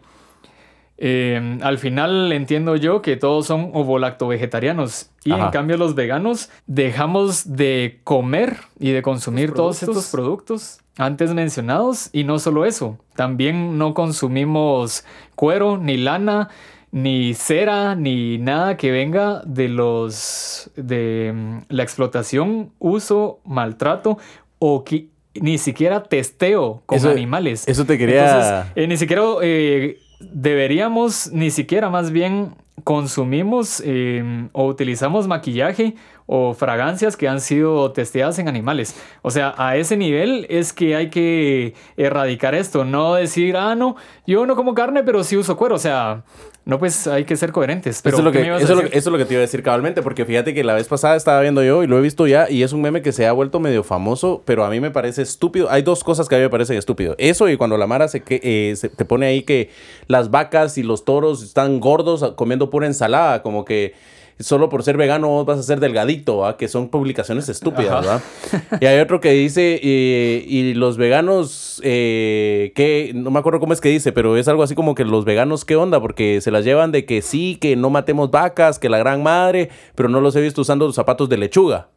Eh, al final entiendo yo que todos son ovolacto-vegetarianos y Ajá. en cambio los veganos dejamos de comer y de consumir todos estos productos antes mencionados y no solo eso, también no consumimos cuero ni lana ni cera ni nada que venga de los de mm, la explotación, uso, maltrato o ni siquiera testeo con Eso- animales. eso te quería- Entonces, eh, ni siquiera eh, deberíamos, ni siquiera más bien consumimos eh, o utilizamos maquillaje o fragancias que han sido testeadas en animales. O sea, a ese nivel es que hay que erradicar esto, no decir, ah, no, yo no como carne, pero sí uso cuero. O sea, no, pues hay que ser coherentes. Pero, eso, es lo ¿qué que, me ibas a eso, es lo, decir? que- eso es lo que te iba a decir cabalmente, porque fíjate que la vez pasada estaba viendo yo y lo he visto ya y es un meme que se ha vuelto medio famoso, pero a mí me parece estúpido. Hay dos cosas que a mí me parecen estúpido. Eso y cuando la Mara se, que, eh, se- te pone ahí que las vacas y los toros están gordos comiendo pura ensalada, como que solo por ser vegano vos vas a ser delgadito, ¿va? que son publicaciones estúpidas. ¿verdad? Y hay otro que dice, eh, y los veganos, eh, que no me acuerdo cómo es que dice, pero es algo así como que los veganos, ¿qué onda? Porque se las llevan de que sí, que no matemos vacas, que la gran madre, pero no los he visto usando zapatos de lechuga.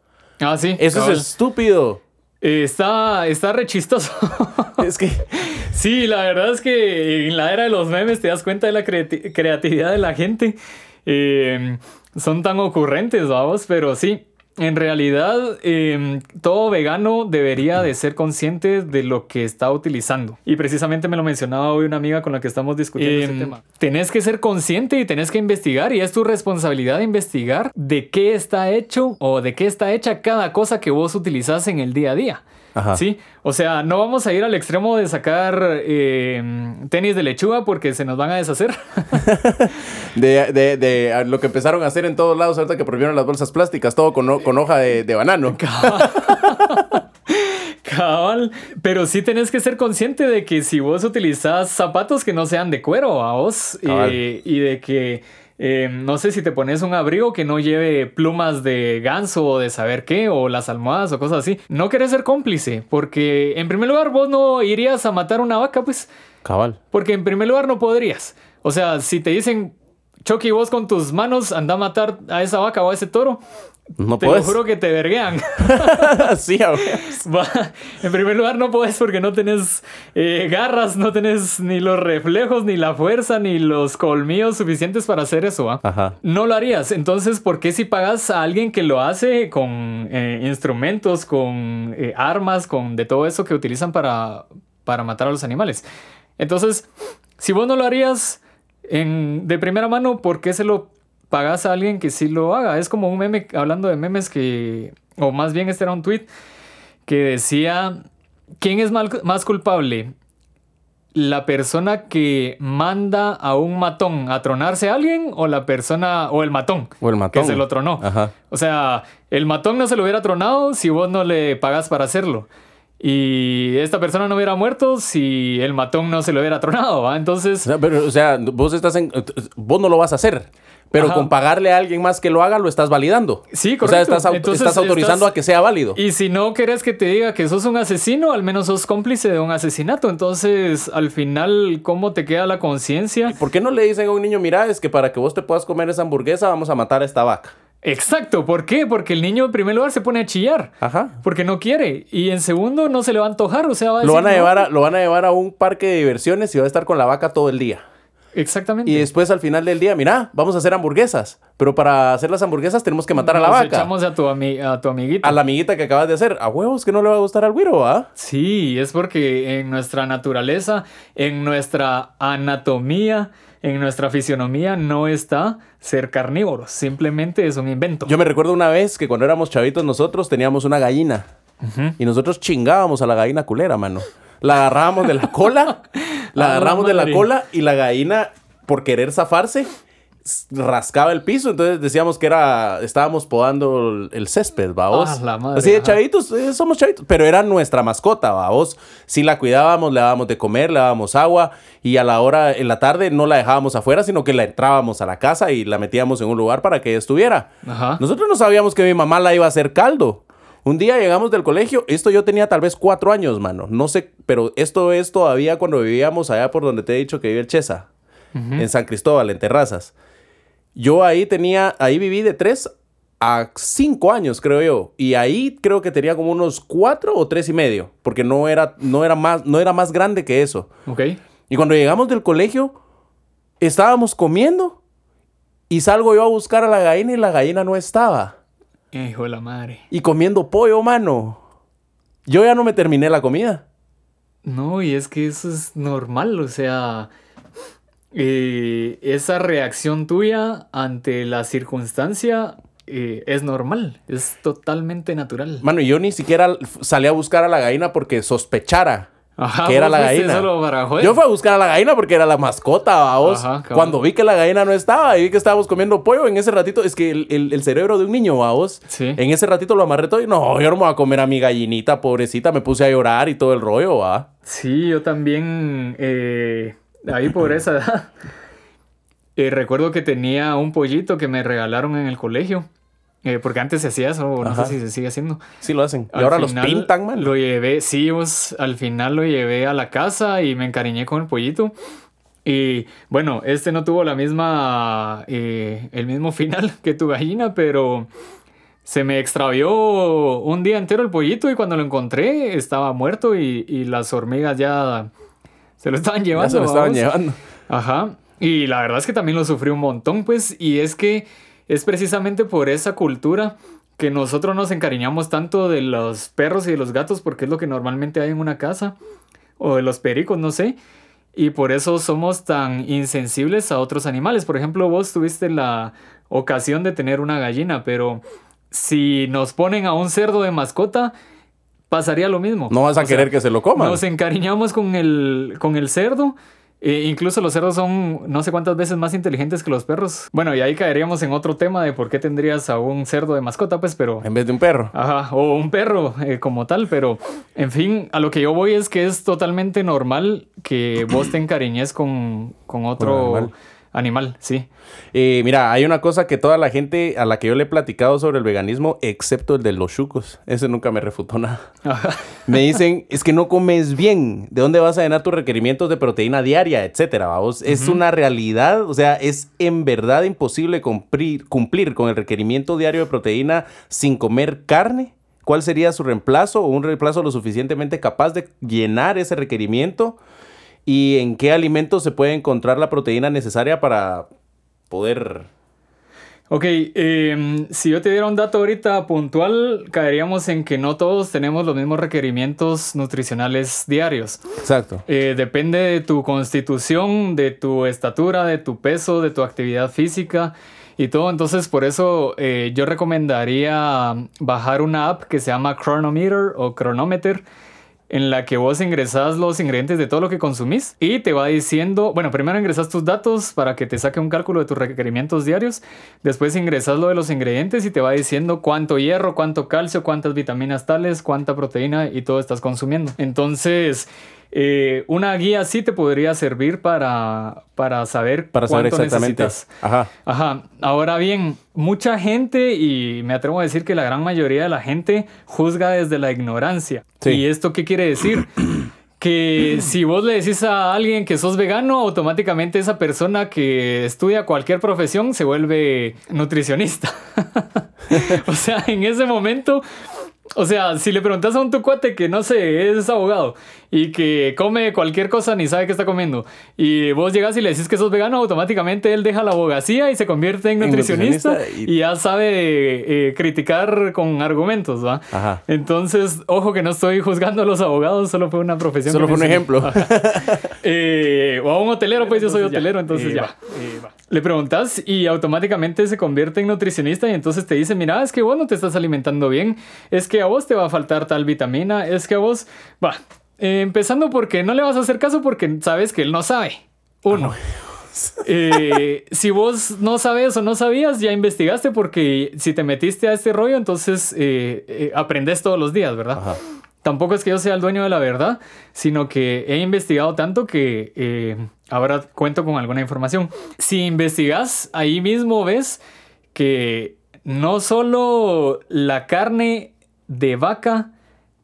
Ah, sí. Eso cabal. es estúpido. Eh, está, está re chistoso. Es que Sí, la verdad es que en la era de los memes te das cuenta de la creati- creatividad de la gente. Eh, son tan ocurrentes, vamos, pero sí. En realidad, eh, todo vegano debería de ser consciente de lo que está utilizando. Y precisamente me lo mencionaba hoy una amiga con la que estamos discutiendo este tema. Tenés que ser consciente y tenés que investigar y es tu responsabilidad investigar de qué está hecho o de qué está hecha cada cosa que vos utilizás en el día a día. Ajá. Sí, o sea, no vamos a ir al extremo de sacar eh, tenis de lechuga porque se nos van a deshacer. de, de- de lo que empezaron a hacer en todos lados ahorita que prohibieron las bolsas plásticas, todo con, con hoja de, de banano. Cabal, pero sí tenés que ser consciente de que si vos utilizás zapatos que no sean de cuero a vos eh, y de que eh, no sé si te pones un abrigo que no lleve plumas de ganso o de saber qué o las almohadas o cosas así, no querés ser cómplice porque en primer lugar vos no irías a matar una vaca pues Cabal. porque en primer lugar no podrías. O sea, si te dicen Chucky vos con tus manos anda a matar a esa vaca o a ese toro, No te puedes. lo juro que te verguean. sí, en primer lugar no puedes porque no tenés eh, garras, no tenés ni los reflejos, ni la fuerza, ni los colmillos suficientes para hacer eso. Ajá. No lo harías. Entonces, ¿por qué si pagas a alguien que lo hace con eh, instrumentos, con eh, armas, con de todo eso que utilizan para, para matar a los animales? Entonces, si vos no lo harías en, de primera mano, ¿por qué se lo pagas a alguien que sí lo haga? Es como un meme, hablando de memes que, o más bien este era un tweet que decía, ¿quién es mal- más culpable? ¿La persona que manda a un matón a tronarse a alguien o la persona o el matón? O el matón. Que se lo tronó. Ajá. O sea, el matón no se lo hubiera tronado si vos no le pagas para hacerlo. Y esta persona no hubiera muerto si el matón no se lo hubiera tronado, ¿va? Entonces, sea, pero, o sea, vos estás en. Vos no lo vas a hacer. Pero Ajá. con pagarle a alguien más que lo haga, lo estás validando. Sí, O sea, correcto. estás, Entonces, estás autorizando estás- a que sea válido. y si no querés que te diga que sos un asesino, al menos sos cómplice de un asesinato. Entonces, al final, ¿cómo te queda la conciencia? ¿Por qué no le dicen a un niño, mira, es que para que vos te puedas comer esa hamburguesa, vamos a matar a esta vaca? Exacto, ¿por qué? Porque el niño en primer lugar se pone a chillar. Ajá. Porque no quiere. Y en segundo no se le va a antojar. O sea, va a Lo decir, van, a llevar a, lo van a llevar a un parque de diversiones y va a estar con la vaca todo el día. Exactamente. Y después al final del día, mira, vamos a hacer hamburguesas. Pero para hacer las hamburguesas tenemos que matar a la vaca. echamos a tu, ami- a tu amiguita. A la amiguita que acabas de hacer. A huevos que no le va a gustar al güiro, ¿ah? Sí, es porque en nuestra naturaleza, en nuestra anatomía, en nuestra fisionomía no está ser carnívoros. Simplemente es un invento. Yo me recuerdo una vez que cuando éramos chavitos nosotros teníamos una gallina. Y nosotros chingábamos a la gallina culera, mano. La agarrábamos de la cola, la A la agarramos de la cola y la gallina, por querer zafarse, rascaba el piso. Entonces decíamos que era, estábamos podando el, el césped, vaos. Ah, la madre, Así de ajá. chavitos, eh, somos chavitos. Pero era nuestra mascota, vaos. Si la cuidábamos, le dábamos de comer, le dábamos agua. Y a la hora, en la tarde, no la dejábamos afuera, sino que la entrábamos a la casa y la metíamos en un lugar para que ella estuviera. Ajá. Nosotros no sabíamos que mi mamá la iba a hacer caldo. Un día llegamos del colegio, esto yo tenía tal vez cuatro años, mano. No sé, pero esto es todavía cuando vivíamos allá por donde te he dicho que vive el Chesa, en San Cristóbal, en Terrazas. Yo ahí tenía, ahí viví de tres a cinco años, creo yo. Y ahí creo que tenía como unos cuatro o tres y medio, porque no era, no era, más, no era más grande que eso. Ok. Y cuando llegamos del colegio, estábamos comiendo y salgo yo a buscar a la gallina y la gallina no estaba. Hijo de la madre. Y comiendo pollo, mano. Yo ya no me terminé la comida. No, y es que eso es normal, o sea, eh, esa reacción tuya ante la circunstancia eh, es normal, es totalmente natural. Mano, yo ni siquiera salí a buscar a la gallina porque sospechara Ajá, que era la gallina. solo para joder. Yo fui a buscar a la gallina porque era la mascota, cabrón. Cuando vi que la gallina no estaba y vi que estábamos comiendo pollo, en ese ratito, es que el, el- el cerebro de un niño, vaos. Sí. En ese ratito lo amarré todo y no, yo no me voy a comer a mi gallinita, pobrecita. Me puse a llorar y todo el rollo, va. Sí, yo también, eh, ahí por esa edad, eh, recuerdo que tenía un pollito que me regalaron en el colegio, eh, porque antes se hacía eso, no Ajá. sé si se sigue haciendo. Sí lo hacen. Y Al ahora final los pintan, man. Lo llevé, sí, pues, al final lo llevé a la casa y me encariñé con el pollito. Y bueno, este no tuvo la misma, eh, el mismo final que tu gallina, pero se me extravió un día entero el pollito y cuando lo encontré estaba muerto y, y las hormigas ya se lo estaban llevando. Ya se lo estaban vamos. llevando. Ajá. Y la verdad es que también lo sufrí un montón, pues, y es que es precisamente por esa cultura que nosotros nos encariñamos tanto de los perros y de los gatos porque es lo que normalmente hay en una casa, o de los pericos, no sé, y por eso somos tan insensibles a otros animales. Por ejemplo, vos tuviste la ocasión de tener una gallina, pero si nos ponen a un cerdo de mascota, pasaría lo mismo. No vas a O sea, querer que se lo coman. nos encariñamos con el, con el cerdo. e incluso los cerdos son no sé cuántas veces más inteligentes que los perros. Bueno, y ahí caeríamos en otro tema de por qué tendrías a un cerdo de mascota, pues, pero... En vez de un perro. Ajá, o un perro eh, como tal, pero en fin, a lo que yo voy es que es totalmente normal que vos te encariñes con, con otro. Animal. sí. Eh, mira, hay una cosa que toda la gente a la que yo le he platicado sobre el veganismo, excepto el de los chucos, ese nunca me refutó nada. Me dicen, es que no comes bien. ¿De dónde vas a llenar tus requerimientos de proteína diaria, etcétera? Vamos? Es una realidad, o sea, es en verdad imposible cumplir, cumplir con el requerimiento diario de proteína sin comer carne. ¿Cuál sería su reemplazo o un reemplazo lo suficientemente capaz de llenar ese requerimiento? ¿Y en qué alimentos se puede encontrar la proteína necesaria para poder Ok, em, si yo te diera un dato ahorita puntual, caeríamos en que no todos tenemos los mismos requerimientos nutricionales diarios. Exacto. Eh, depende de tu constitución, de tu estatura, de tu peso, de tu actividad física y todo. Entonces, por eso eh, yo recomendaría bajar una app que se llama Chronometer o Chronometer en la que vos ingresas los ingredientes de todo lo que consumís y te va diciendo, bueno, primero ingresas tus datos para que te saque un cálculo de tus requerimientos diarios, después ingresas lo de los ingredientes y te va diciendo cuánto hierro, cuánto calcio, cuántas vitaminas tales, cuánta proteína y todo estás consumiendo. Entonces, eh, una guía sí te podría servir para, para saber Para saber cuánto exactamente. necesitas. Ajá. Ajá, ahora bien, mucha gente, y me atrevo a decir que la gran mayoría de la gente juzga desde la ignorancia. Sí. ¿Y esto qué quiere decir? que si vos le decís a alguien que sos vegano, automáticamente esa persona que estudia cualquier profesión se vuelve nutricionista. o sea, en ese momento... O sea, si le preguntas a un tu cuate que no sé, es abogado y que come cualquier cosa ni sabe qué está comiendo, y vos llegas y le decís que sos vegano, automáticamente él deja la abogacía y se convierte en En nutricionista, nutricionista y- y... ya sabe eh, criticar con argumentos, ¿va? Ajá. Entonces, ojo que no estoy juzgando a los abogados, solo fue una profesión. Solo fue un ejemplo. Eh, o a un hotelero, pues yo soy hotelero, entonces eh, ya. va, Le preguntas y automáticamente se convierte en nutricionista y entonces te dice, mira, es que vos no te estás alimentando bien, es que a vos te va a faltar tal vitamina, es que a vos, va, eh, empezando porque no le vas a hacer caso porque sabes que él no sabe. Uno. Eh, si vos no sabes o no sabías, ya investigaste porque si te metiste a este rollo, entonces eh, aprendes todos los días, ¿verdad? Ajá. Tampoco es que yo sea el dueño de la verdad, sino que he investigado tanto que ahora cuento con alguna información. Si investigas, ahí mismo ves que no solo la carne de vaca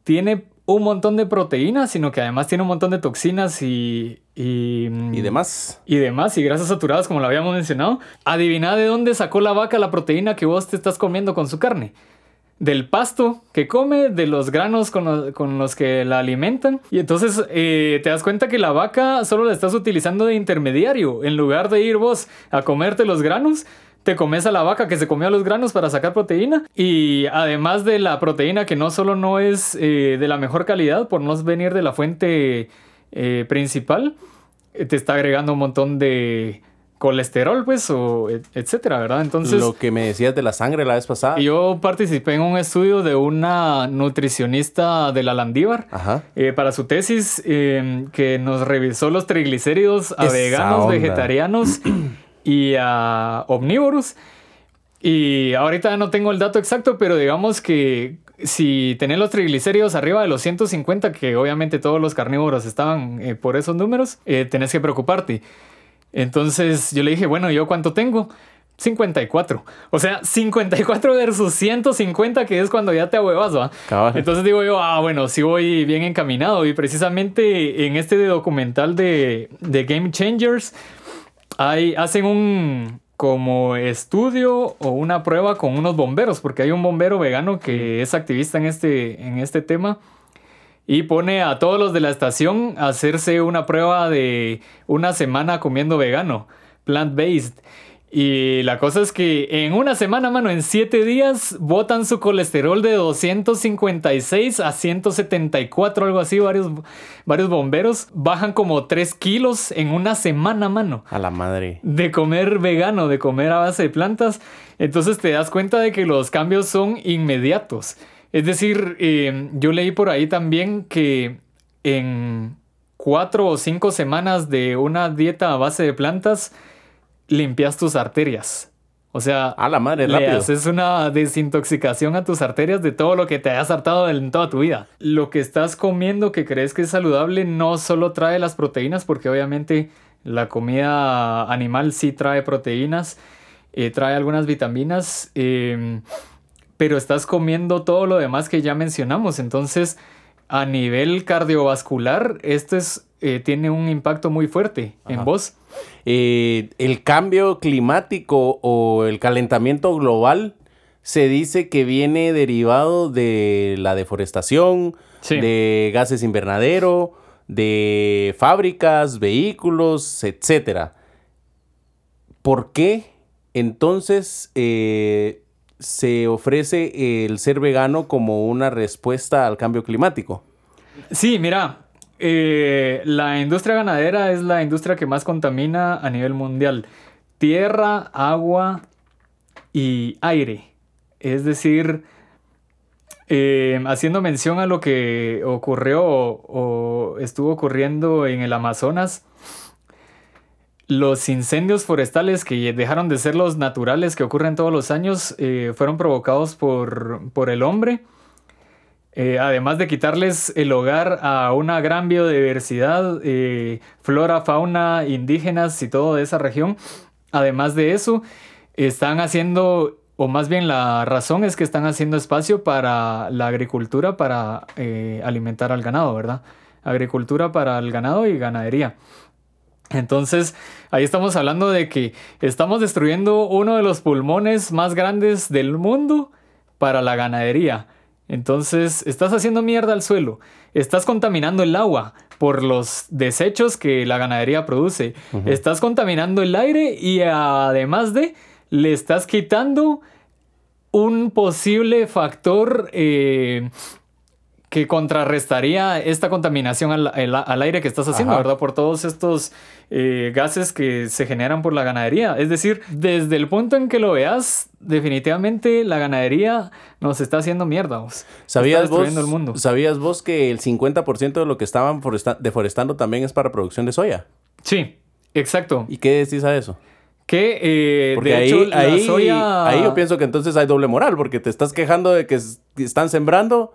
tiene un montón de proteínas, sino que además tiene un montón de toxinas y... Y, y demás. y demás, y grasas saturadas, como lo habíamos mencionado. Adivina de dónde sacó la vaca la proteína que vos te estás comiendo con su carne. Del pasto que come, de los granos con, lo- con los que la alimentan. Y entonces eh, te das cuenta que la vaca solo la estás utilizando de intermediario. En lugar de ir vos a comerte los granos, te comes a la vaca que se comió los granos para sacar proteína. Y además de la proteína que no solo no es eh, de la mejor calidad por no venir de la fuente eh, principal, eh, te está agregando un montón de colesterol, pues, o et- etcétera, ¿verdad? Entonces, Lo que me decías de la sangre la vez pasada. yo participé en un estudio de una nutricionista de la Landívar. Ajá. eh, para su tesis, que nos revisó los triglicéridos a Esa veganos, onda. vegetarianos y a omnívoros. Y ahorita no tengo el dato exacto, pero digamos que si tenés los triglicéridos arriba de los 150, que obviamente todos los carnívoros estaban eh, por esos números, eh, tenés que preocuparte. Entonces yo le dije, bueno, ¿yo cuánto tengo? 54. O sea, 54 versus 150, que es cuando ya te ahuevas, ¿va? Entonces digo yo, ah, bueno, sí voy bien encaminado. Y precisamente en este documental de, de Game Changers, hay, hacen un, como estudio o una prueba con unos bomberos, porque hay un bombero vegano que es activista en este, en este tema y pone a todos los de la estación a hacerse una prueba de una semana comiendo vegano, plant-based. Y la cosa es que en una semana, mano, en siete días, botan su colesterol de 256 a 174, algo así. Varios, varios bomberos bajan como 3 kilos en una semana, mano. A la madre. De comer vegano, de comer a base de plantas. Entonces te das cuenta de que los cambios son inmediatos. Es decir, eh, yo leí por ahí también que en cuatro o cinco semanas de una dieta a base de plantas, limpias tus arterias. O sea, A la madre, le rápido. haces una desintoxicación a tus arterias de todo lo que te hayas hartado en toda tu vida. Lo que estás comiendo que crees que es saludable no solo trae las proteínas, porque obviamente la comida animal sí trae proteínas, eh, trae algunas vitaminas, eh, pero estás comiendo todo lo demás que ya mencionamos. Entonces, a nivel cardiovascular, esto es, eh, tiene un impacto muy fuerte en vos. Eh, el cambio climático o el calentamiento global se dice que viene derivado de la deforestación, Sí. de gases invernadero, de fábricas, vehículos, etcétera. ¿Por qué entonces eh, se ofrece el ser vegano como una respuesta al cambio climático? Sí, mira, eh, la industria ganadera es la industria que más contamina a nivel mundial. Tierra, agua y aire. Es decir, eh, haciendo mención a lo que ocurrió o, o estuvo ocurriendo en el Amazonas, los incendios forestales que dejaron de ser los naturales que ocurren todos los años eh, fueron provocados por, por el hombre. Eh, además de quitarles el hogar a una gran biodiversidad, eh, flora, fauna, indígenas y todo de esa región. Además de eso, están haciendo, o más bien la razón es que están haciendo espacio para la agricultura para alimentar al ganado, ¿verdad? Agricultura para el ganado y ganadería. Entonces, ahí estamos hablando de que estamos destruyendo uno de los pulmones más grandes del mundo para la ganadería. Entonces, estás haciendo mierda al suelo, estás contaminando el agua por los desechos que la ganadería produce, estás contaminando el aire y además de, le estás quitando un posible factor eh, que contrarrestaría esta contaminación al, al- al aire que estás haciendo, Ajá. ¿verdad? Por todos estos eh, gases que se generan por la ganadería. Es decir, desde el punto en que lo veas, definitivamente la ganadería nos está haciendo mierda. vos. ¿Sabías está vos, destruyendo el mundo. ¿Sabías vos que el 50% de lo que estaban foresta- deforestando también es para producción de soya? Sí, exacto. ¿Y qué decís a eso? Que eh, Porque de ahí, hecho la ahí, soya... ahí yo pienso que entonces hay doble moral, porque te estás quejando de que están sembrando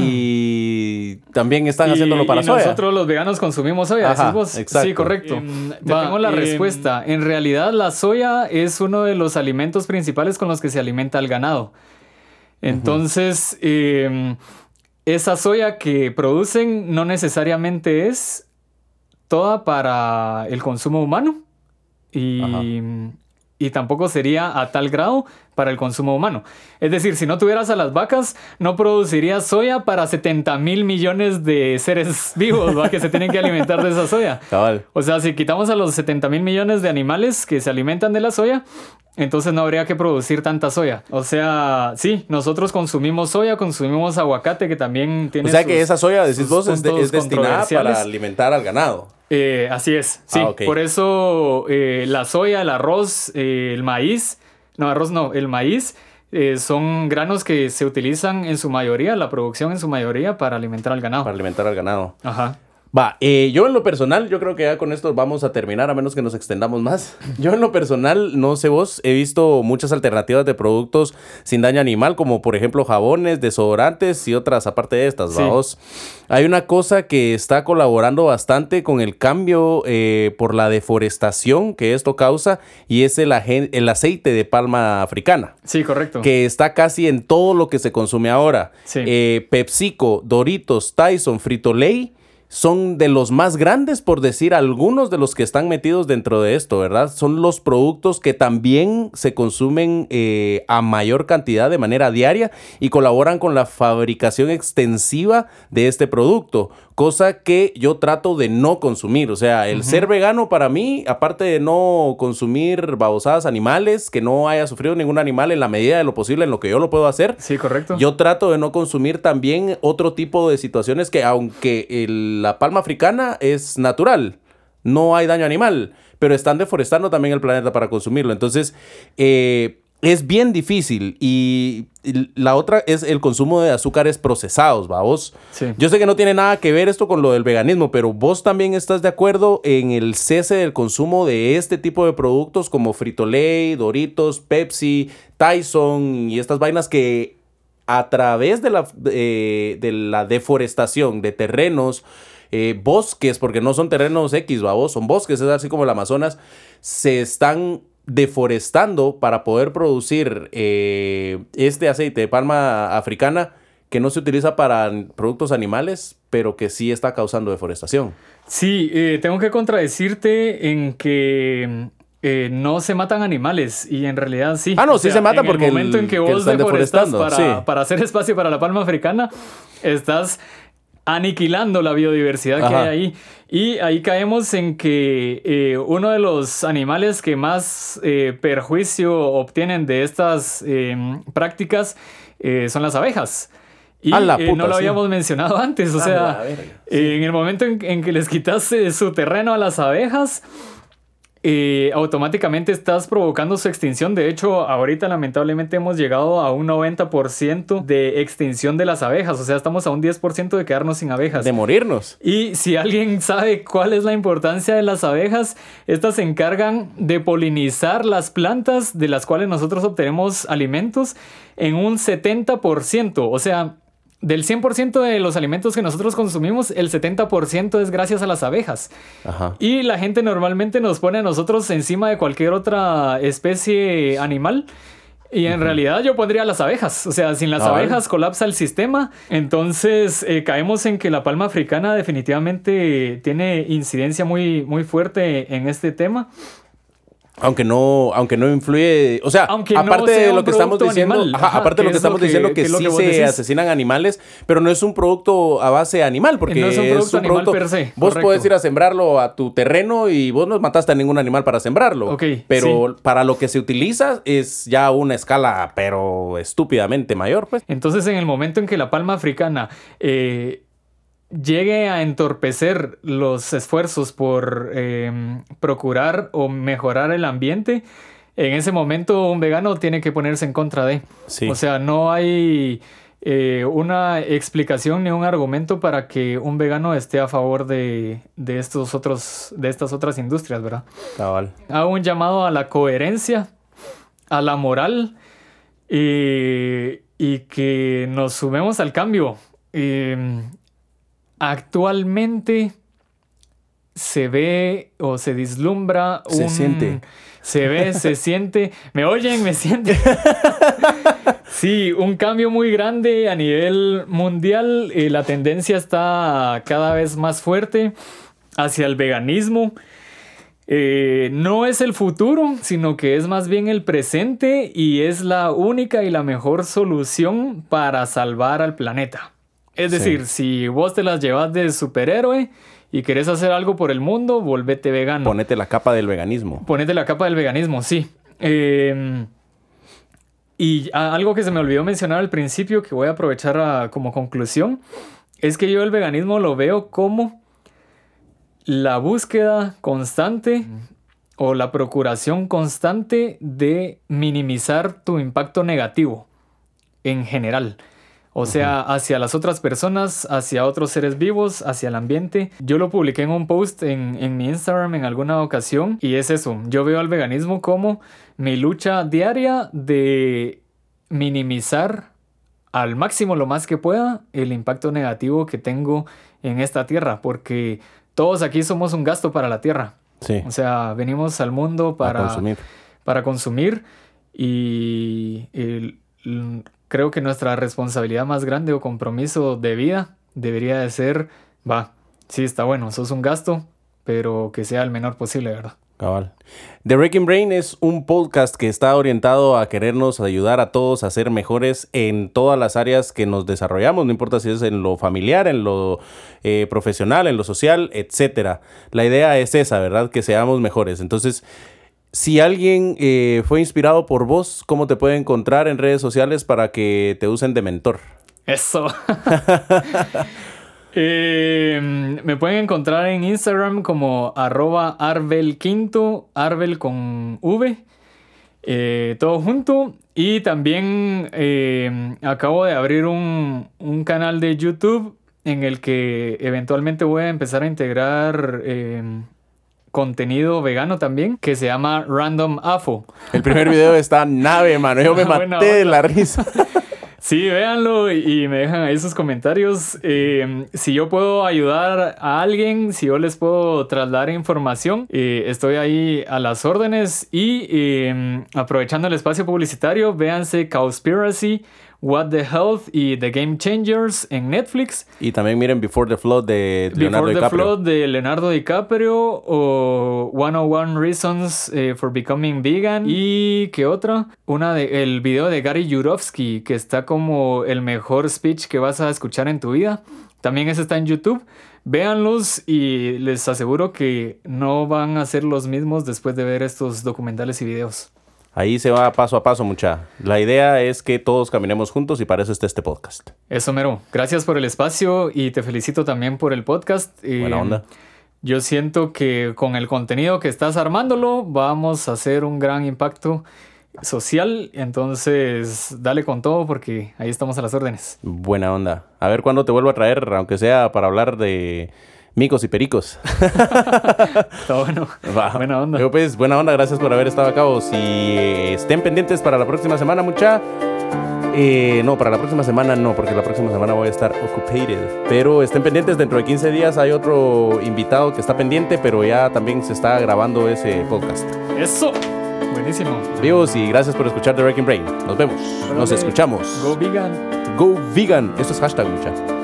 y también están Y- haciéndolo para y soya. nosotros los veganos consumimos soya, Ajá, decís vos. exacto. Sí, correcto. Em, te va, tengo la em, respuesta. En realidad, la soya es uno de los alimentos principales con los que se alimenta el ganado. Entonces, em, esa soya que producen no necesariamente es toda para el consumo humano. Y, Ajá. Y tampoco sería a tal grado para el consumo humano. Es decir, si no tuvieras a las vacas, no producirías soya para 70 mil millones de seres vivos ¿va? que se tienen que alimentar de esa soya. Cabal. O sea, si quitamos a los 70 mil millones de animales que se alimentan de la soya, entonces no habría que producir tanta soya. O sea, sí, nosotros consumimos soya, consumimos aguacate que también tiene O sea que esa soya, decís vos, es, de- es destinada para alimentar al ganado. Eh, así es, sí. Ah. Por eso eh, la soya, el arroz, eh, el maíz, no, arroz no, el maíz eh, son granos que se utilizan en su mayoría, la producción en su mayoría para alimentar al ganado. Para alimentar al ganado. Ajá. Va, eh, yo en lo personal, yo creo que ya con esto vamos a terminar, a menos que nos extendamos más. Yo en lo personal, no sé vos, he visto muchas alternativas de productos sin daño animal, como por ejemplo jabones, desodorantes y otras aparte de estas, Sí. vamos. Hay una cosa que está colaborando bastante con el cambio eh, por la deforestación que esto causa y es el, el aceite de palma africana Sí, correcto. que está casi en todo lo que se consume ahora. Sí. Eh, PepsiCo, Doritos, Tyson, Frito Lay son de los más grandes, por decir algunos de los que están metidos dentro de esto, ¿verdad? Son los productos que también se consumen eh, a mayor cantidad de manera diaria y colaboran con la fabricación extensiva de este producto, cosa que yo trato de no consumir. O sea, el ser vegano para mí, aparte de no consumir babosadas animales, que no haya sufrido ningún animal en la medida de lo posible en lo que yo lo puedo hacer, Sí, correcto. yo trato de no consumir también otro tipo de situaciones que aunque el- la palma africana es natural, no hay daño animal, pero están deforestando también el planeta para consumirlo. Entonces, eh, es bien difícil. Y la otra es el consumo de azúcares procesados, ¿va? Vos, Sí. yo sé que no tiene nada que ver esto con lo del veganismo, pero vos también estás de acuerdo en el cese del consumo de este tipo de productos como Frito-Lay, Doritos, Pepsi, Tyson y estas vainas que a través de la, eh, de la deforestación de terrenos, eh, bosques, porque no son terrenos X, vos, son bosques, es así como el Amazonas, se están deforestando para poder producir eh, este aceite de palma africana que no se utiliza para productos animales, pero que sí está causando deforestación. Sí, eh, tengo que contradecirte en que eh, no se matan animales y en realidad sí. Ah, no, sí se mata en porque el momento el- en que que vos están deforestas deforestando, para, sí. para hacer espacio para la palma africana, estás aniquilando la biodiversidad que Ajá. hay ahí. Y ahí caemos en que eh, uno de los animales que más eh, perjuicio obtienen de estas eh, prácticas eh, son las abejas. Y A la eh, puta, no lo sí. habíamos mencionado antes, o A sea, verga, eh, en el momento en, en que les quitas eh, su terreno a las abejas, eh, automáticamente estás provocando su extinción. De hecho, ahorita lamentablemente hemos llegado a un 90% de extinción de las abejas, o sea, estamos a un 10% de quedarnos sin abejas. De morirnos. Y si alguien sabe cuál es la importancia de las abejas, estas se encargan de polinizar las plantas de las cuales nosotros obtenemos alimentos en un 70%. O sea, del 100% de los alimentos que nosotros consumimos, el 70% es gracias a las abejas. Ajá. Y la gente normalmente nos pone a nosotros encima de cualquier otra especie animal. Y en realidad yo pondría las abejas. O sea, sin las Ah, vale. abejas colapsa el sistema. Entonces eh, caemos en que la palma africana definitivamente tiene incidencia muy, muy fuerte en este tema. Aunque no, aunque no influye, o sea, Aunque no aparte sea de un lo que estamos producto diciendo, animal, ajá, ajá, aparte de lo que es lo estamos que- diciendo que, es sí se decís. asesinan animales, pero no es un producto a base animal, porque No es un producto animal per se, Vos correcto. puedes ir a sembrarlo a tu terreno y vos no mataste a ningún animal para sembrarlo. Ok, pero para lo que se utiliza es ya una escala, pero estúpidamente mayor, pues. Entonces, en el momento en que la palma africana eh, llegue a entorpecer los esfuerzos por eh, procurar o mejorar el ambiente, en ese momento un vegano tiene que ponerse en contra de. Sí. O sea, no hay eh, una explicación ni un argumento para que un vegano esté a favor de, de estos otros, de estas otras industrias, ¿verdad? Cabal. hago un llamado a la coherencia, a la moral eh, y que nos sumemos al cambio. Eh, actualmente se ve o se vislumbra Se un... siente. Se ve, se siente. ¿Me oyen? ¿Me sienten? Sí, un cambio muy grande a nivel mundial. eh, la tendencia está cada vez más fuerte hacia el veganismo. Eh, no es el futuro, sino que es más bien el presente y es la única y la mejor solución para salvar al planeta. Es Sí. decir, si vos te las llevas de superhéroe y querés hacer algo por el mundo, volvete vegano. Ponete la capa del veganismo. Ponete la capa del veganismo, sí. Eh, y algo que se me olvidó mencionar al principio, que voy a aprovechar a- como conclusión, es que yo el veganismo lo veo como la búsqueda constante o la procuración constante de minimizar tu impacto negativo en general. O sea, hacia las otras personas, hacia otros seres vivos, hacia el ambiente. Yo lo publiqué en un post en, en mi Instagram en alguna ocasión y es eso. Yo veo al veganismo como mi lucha diaria de minimizar al máximo lo más que pueda el impacto negativo que tengo en esta tierra, porque todos aquí somos un gasto para la tierra. Sí. O sea, venimos al mundo para, Para consumir. para consumir y el- l- creo que nuestra responsabilidad más grande o compromiso de vida debería de ser, va, sí está bueno, sos un gasto, pero que sea el menor posible, ¿verdad? Cabal. The Wrecking Brain es un podcast que está orientado a querernos ayudar a todos a ser mejores en todas las áreas que nos desarrollamos, no importa si es en lo familiar, en lo eh, profesional, en lo social, etc. La idea es esa, ¿verdad? Que seamos mejores. Entonces, si alguien eh, fue inspirado por vos, ¿cómo te puede encontrar en redes sociales para que te usen de mentor? Eso. Eh, me pueden encontrar en Instagram como arroba arbelquinto, arbel con V, eh, todo junto. Y también eh, acabo de abrir un, un, canal de YouTube en el que eventualmente voy a empezar a integrar contenido vegano también, que se llama Random AFO. El primer video está nave, mano. Yo me maté de la risa. Sí, véanlo y me dejan ahí sus comentarios. Eh, si yo puedo ayudar a alguien, si yo les puedo trasladar información, eh, estoy ahí a las órdenes. Y eh, aprovechando el espacio publicitario, véanse Cowspiracy What the Health y The Game Changers en Netflix. Y también miren Before the Flood de Leonardo Before DiCaprio. the Flood de Leonardo DiCaprio o 101 Reasons eh, for Becoming Vegan. ¿Y qué otra? Una de el video de Gary Yurovsky que está como el mejor speech que vas a escuchar en tu vida. También ese está en YouTube. Véanlos y les aseguro que no van a ser los mismos después de ver estos documentales y videos. Ahí se va paso a paso, mucha. La idea es que todos caminemos juntos y para eso está este podcast. Eso, Mero. Gracias por el espacio y te felicito también por el podcast. Buena onda. Yo siento que con el contenido que estás armándolo vamos a hacer un gran impacto social. Entonces, dale con todo porque ahí estamos a las órdenes. Buena onda. A ver cuándo te vuelvo a traer, aunque sea para hablar de micos y pericos. Está bueno. Va. Buena onda. Yo, pues, buena onda. Gracias por haber estado acá. Si eh, estén pendientes para la próxima semana, mucha. Eh, no, para la próxima semana no, porque la próxima semana voy a estar occupated. Pero estén pendientes, dentro de 15 días hay otro invitado que está pendiente, pero ya también se está grabando ese podcast. Eso. Buenísimo. Vivos y gracias por escuchar The Wrecking Brain. Nos vemos. Nos escuchamos. Go vegan. Go vegan. Esto es hashtag, mucha.